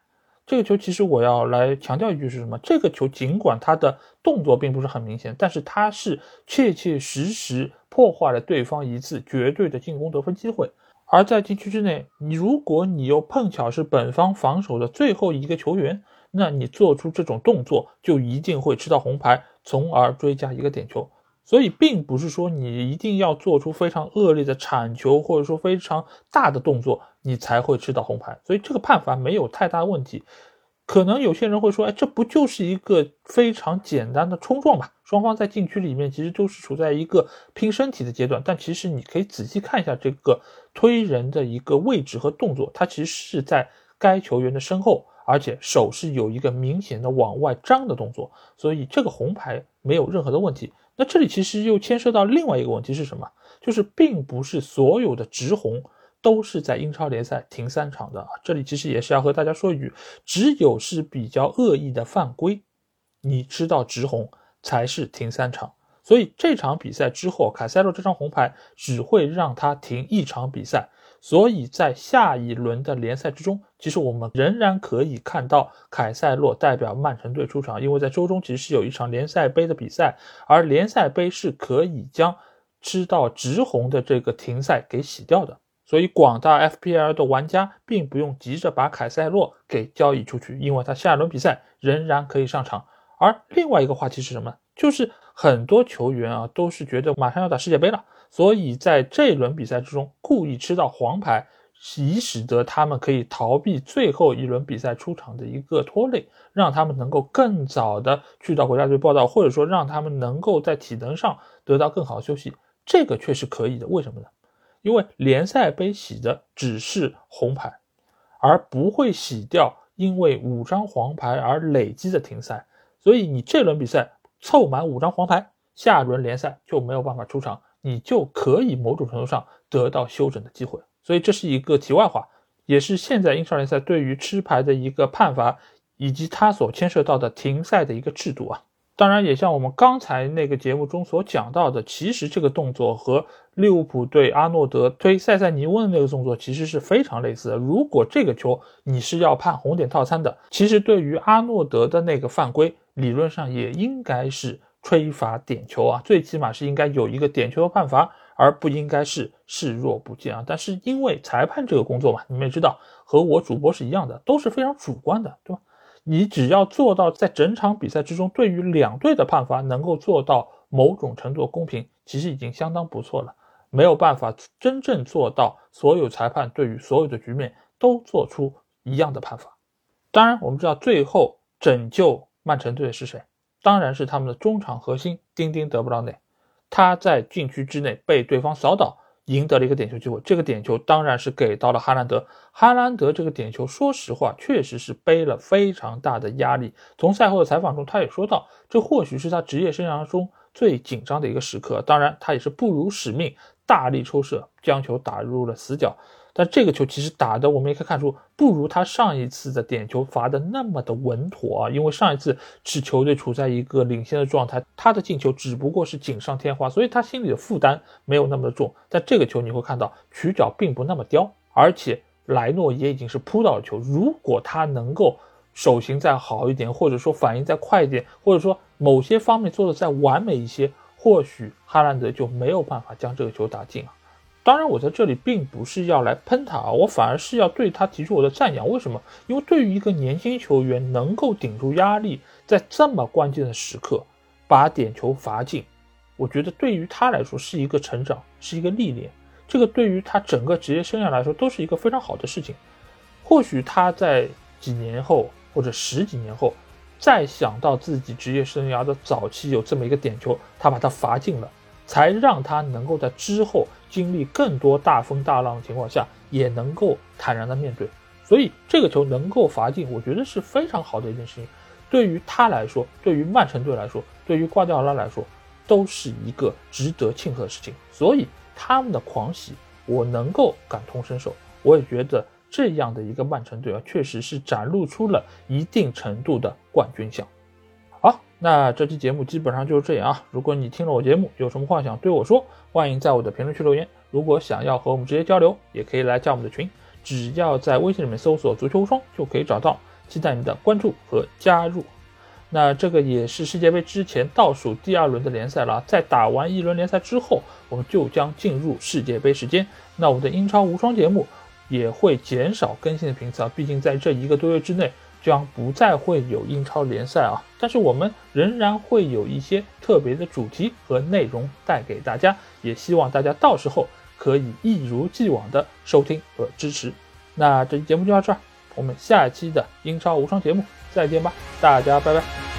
S1: 这个球其实我要来强调一句是什么？这个球尽管它的动作并不是很明显，但是它是切切实实破坏了对方一次绝对的进攻得分机会。而在禁区之内，你如果你又碰巧是本方防守的最后一个球员，那你做出这种动作就一定会吃到红牌，从而追加一个点球。所以，并不是说你一定要做出非常恶劣的铲球，或者说非常大的动作，你才会吃到红牌。所以这个判罚没有太大问题。可能有些人会说，哎，这不就是一个非常简单的冲撞嘛？双方在禁区里面其实都是处在一个拼身体的阶段。但其实你可以仔细看一下这个推人的一个位置和动作，它其实是在该球员的身后，而且手是有一个明显的往外张的动作。所以这个红牌没有任何的问题。那这里其实又牵涉到另外一个问题是什么？就是并不是所有的直红都是在英超联赛停三场的。这里其实也是要和大家说一句，只有是比较恶意的犯规，你吃到直红才是停三场。所以这场比赛之后，凯塞洛这张红牌只会让他停一场比赛。所以在下一轮的联赛之中，其实我们仍然可以看到凯塞洛代表曼城队出场，因为在周中其实是有一场联赛杯的比赛，而联赛杯是可以将吃到直红的这个停赛给洗掉的。所以广大 FPL 的玩家并不用急着把凯塞洛给交易出去，因为他下一轮比赛仍然可以上场。而另外一个话题是什么？就是很多球员啊都是觉得马上要打世界杯了。所以在这一轮比赛之中，故意吃到黄牌，以使得他们可以逃避最后一轮比赛出场的一个拖累，让他们能够更早的去到国家队报道，或者说让他们能够在体能上得到更好的休息，这个确实可以的。为什么呢？因为联赛杯洗的只是红牌，而不会洗掉因为五张黄牌而累积的停赛，所以你这轮比赛凑满五张黄牌，下轮联赛就没有办法出场，你就可以某种程度上得到休整的机会。所以这是一个题外话，也是现在英超联赛对于吃牌的一个判罚，以及它所牵涉到的停赛的一个制度啊。当然，也像我们刚才那个节目中所讲到的，其实这个动作和利物浦对阿诺德推塞塞尼翁的那个动作其实是非常类似的。如果这个球你是要判红点套餐的，其实对于阿诺德的那个犯规，理论上也应该是吹罚点球啊，最起码是应该有一个点球的判罚。而不应该是视若不见啊！但是因为裁判这个工作嘛，你们也知道，和我主播是一样的，都是非常主观的，对吧？你只要做到在整场比赛之中，对于两队的判罚能够做到某种程度公平，其实已经相当不错了。没有办法真正做到所有裁判对于所有的局面都做出一样的判罚。当然，我们知道最后拯救曼城队的是谁？当然是他们的中场核心丁丁德布劳内。他在禁区之内被对方扫倒，赢得了一个点球机会。这个点球当然是给到了哈兰德。哈兰德这个点球，说实话，确实是背了非常大的压力。从赛后的采访中，他也说到，这或许是他职业生涯中最紧张的一个时刻。当然，他也是不辱使命，大力抽射，将球打入了死角。但这个球其实打的，我们也可以看出，不如他上一次的点球罚的那么的稳妥啊。因为上一次是球队处在一个领先的状态，他的进球只不过是锦上添花，所以他心里的负担没有那么的重。但这个球你会看到曲角并不那么刁，而且莱诺也已经是扑到了球。如果他能够手型再好一点，或者说反应再快一点，或者说某些方面做的再完美一些，或许哈兰德就没有办法将这个球打进啊。当然，我在这里并不是要来喷他啊，我反而是要对他提出我的赞扬。为什么？因为对于一个年轻球员能够顶住压力，在这么关键的时刻把点球罚进，我觉得对于他来说是一个成长，是一个历练。这个对于他整个职业生涯来说都是一个非常好的事情。或许他在几年后或者十几年后，再想到自己职业生涯的早期有这么一个点球，他把他罚进了。才让他能够在之后经历更多大风大浪的情况下，也能够坦然的面对。所以这个球能够罚进，我觉得是非常好的一件事情。对于他来说，对于曼城队来说，对于瓜迪奥拉来说，都是一个值得庆贺的事情。所以他们的狂喜，我能够感同身受。我也觉得这样的一个曼城队啊，确实是展露出了一定程度的冠军相。好那这期节目基本上就是这样啊！如果你听了我节目，有什么话想对我说，欢迎在我的评论区留言。如果想要和我们直接交流，也可以来加我们的群，只要在微信里面搜索“足球无双”就可以找到。期待你的关注和加入。那这个也是世界杯之前倒数第二轮的联赛了，在打完一轮联赛之后，我们就将进入世界杯时间。那我们的英超无双节目也会减少更新的频次啊，毕竟在这一个多月之内。将不再会有英超联赛啊，但是我们仍然会有一些特别的主题和内容带给大家，也希望大家到时候可以一如既往的收听和支持。那这期节目就到这儿，我们下期的英超无双节目再见吧，大家拜拜。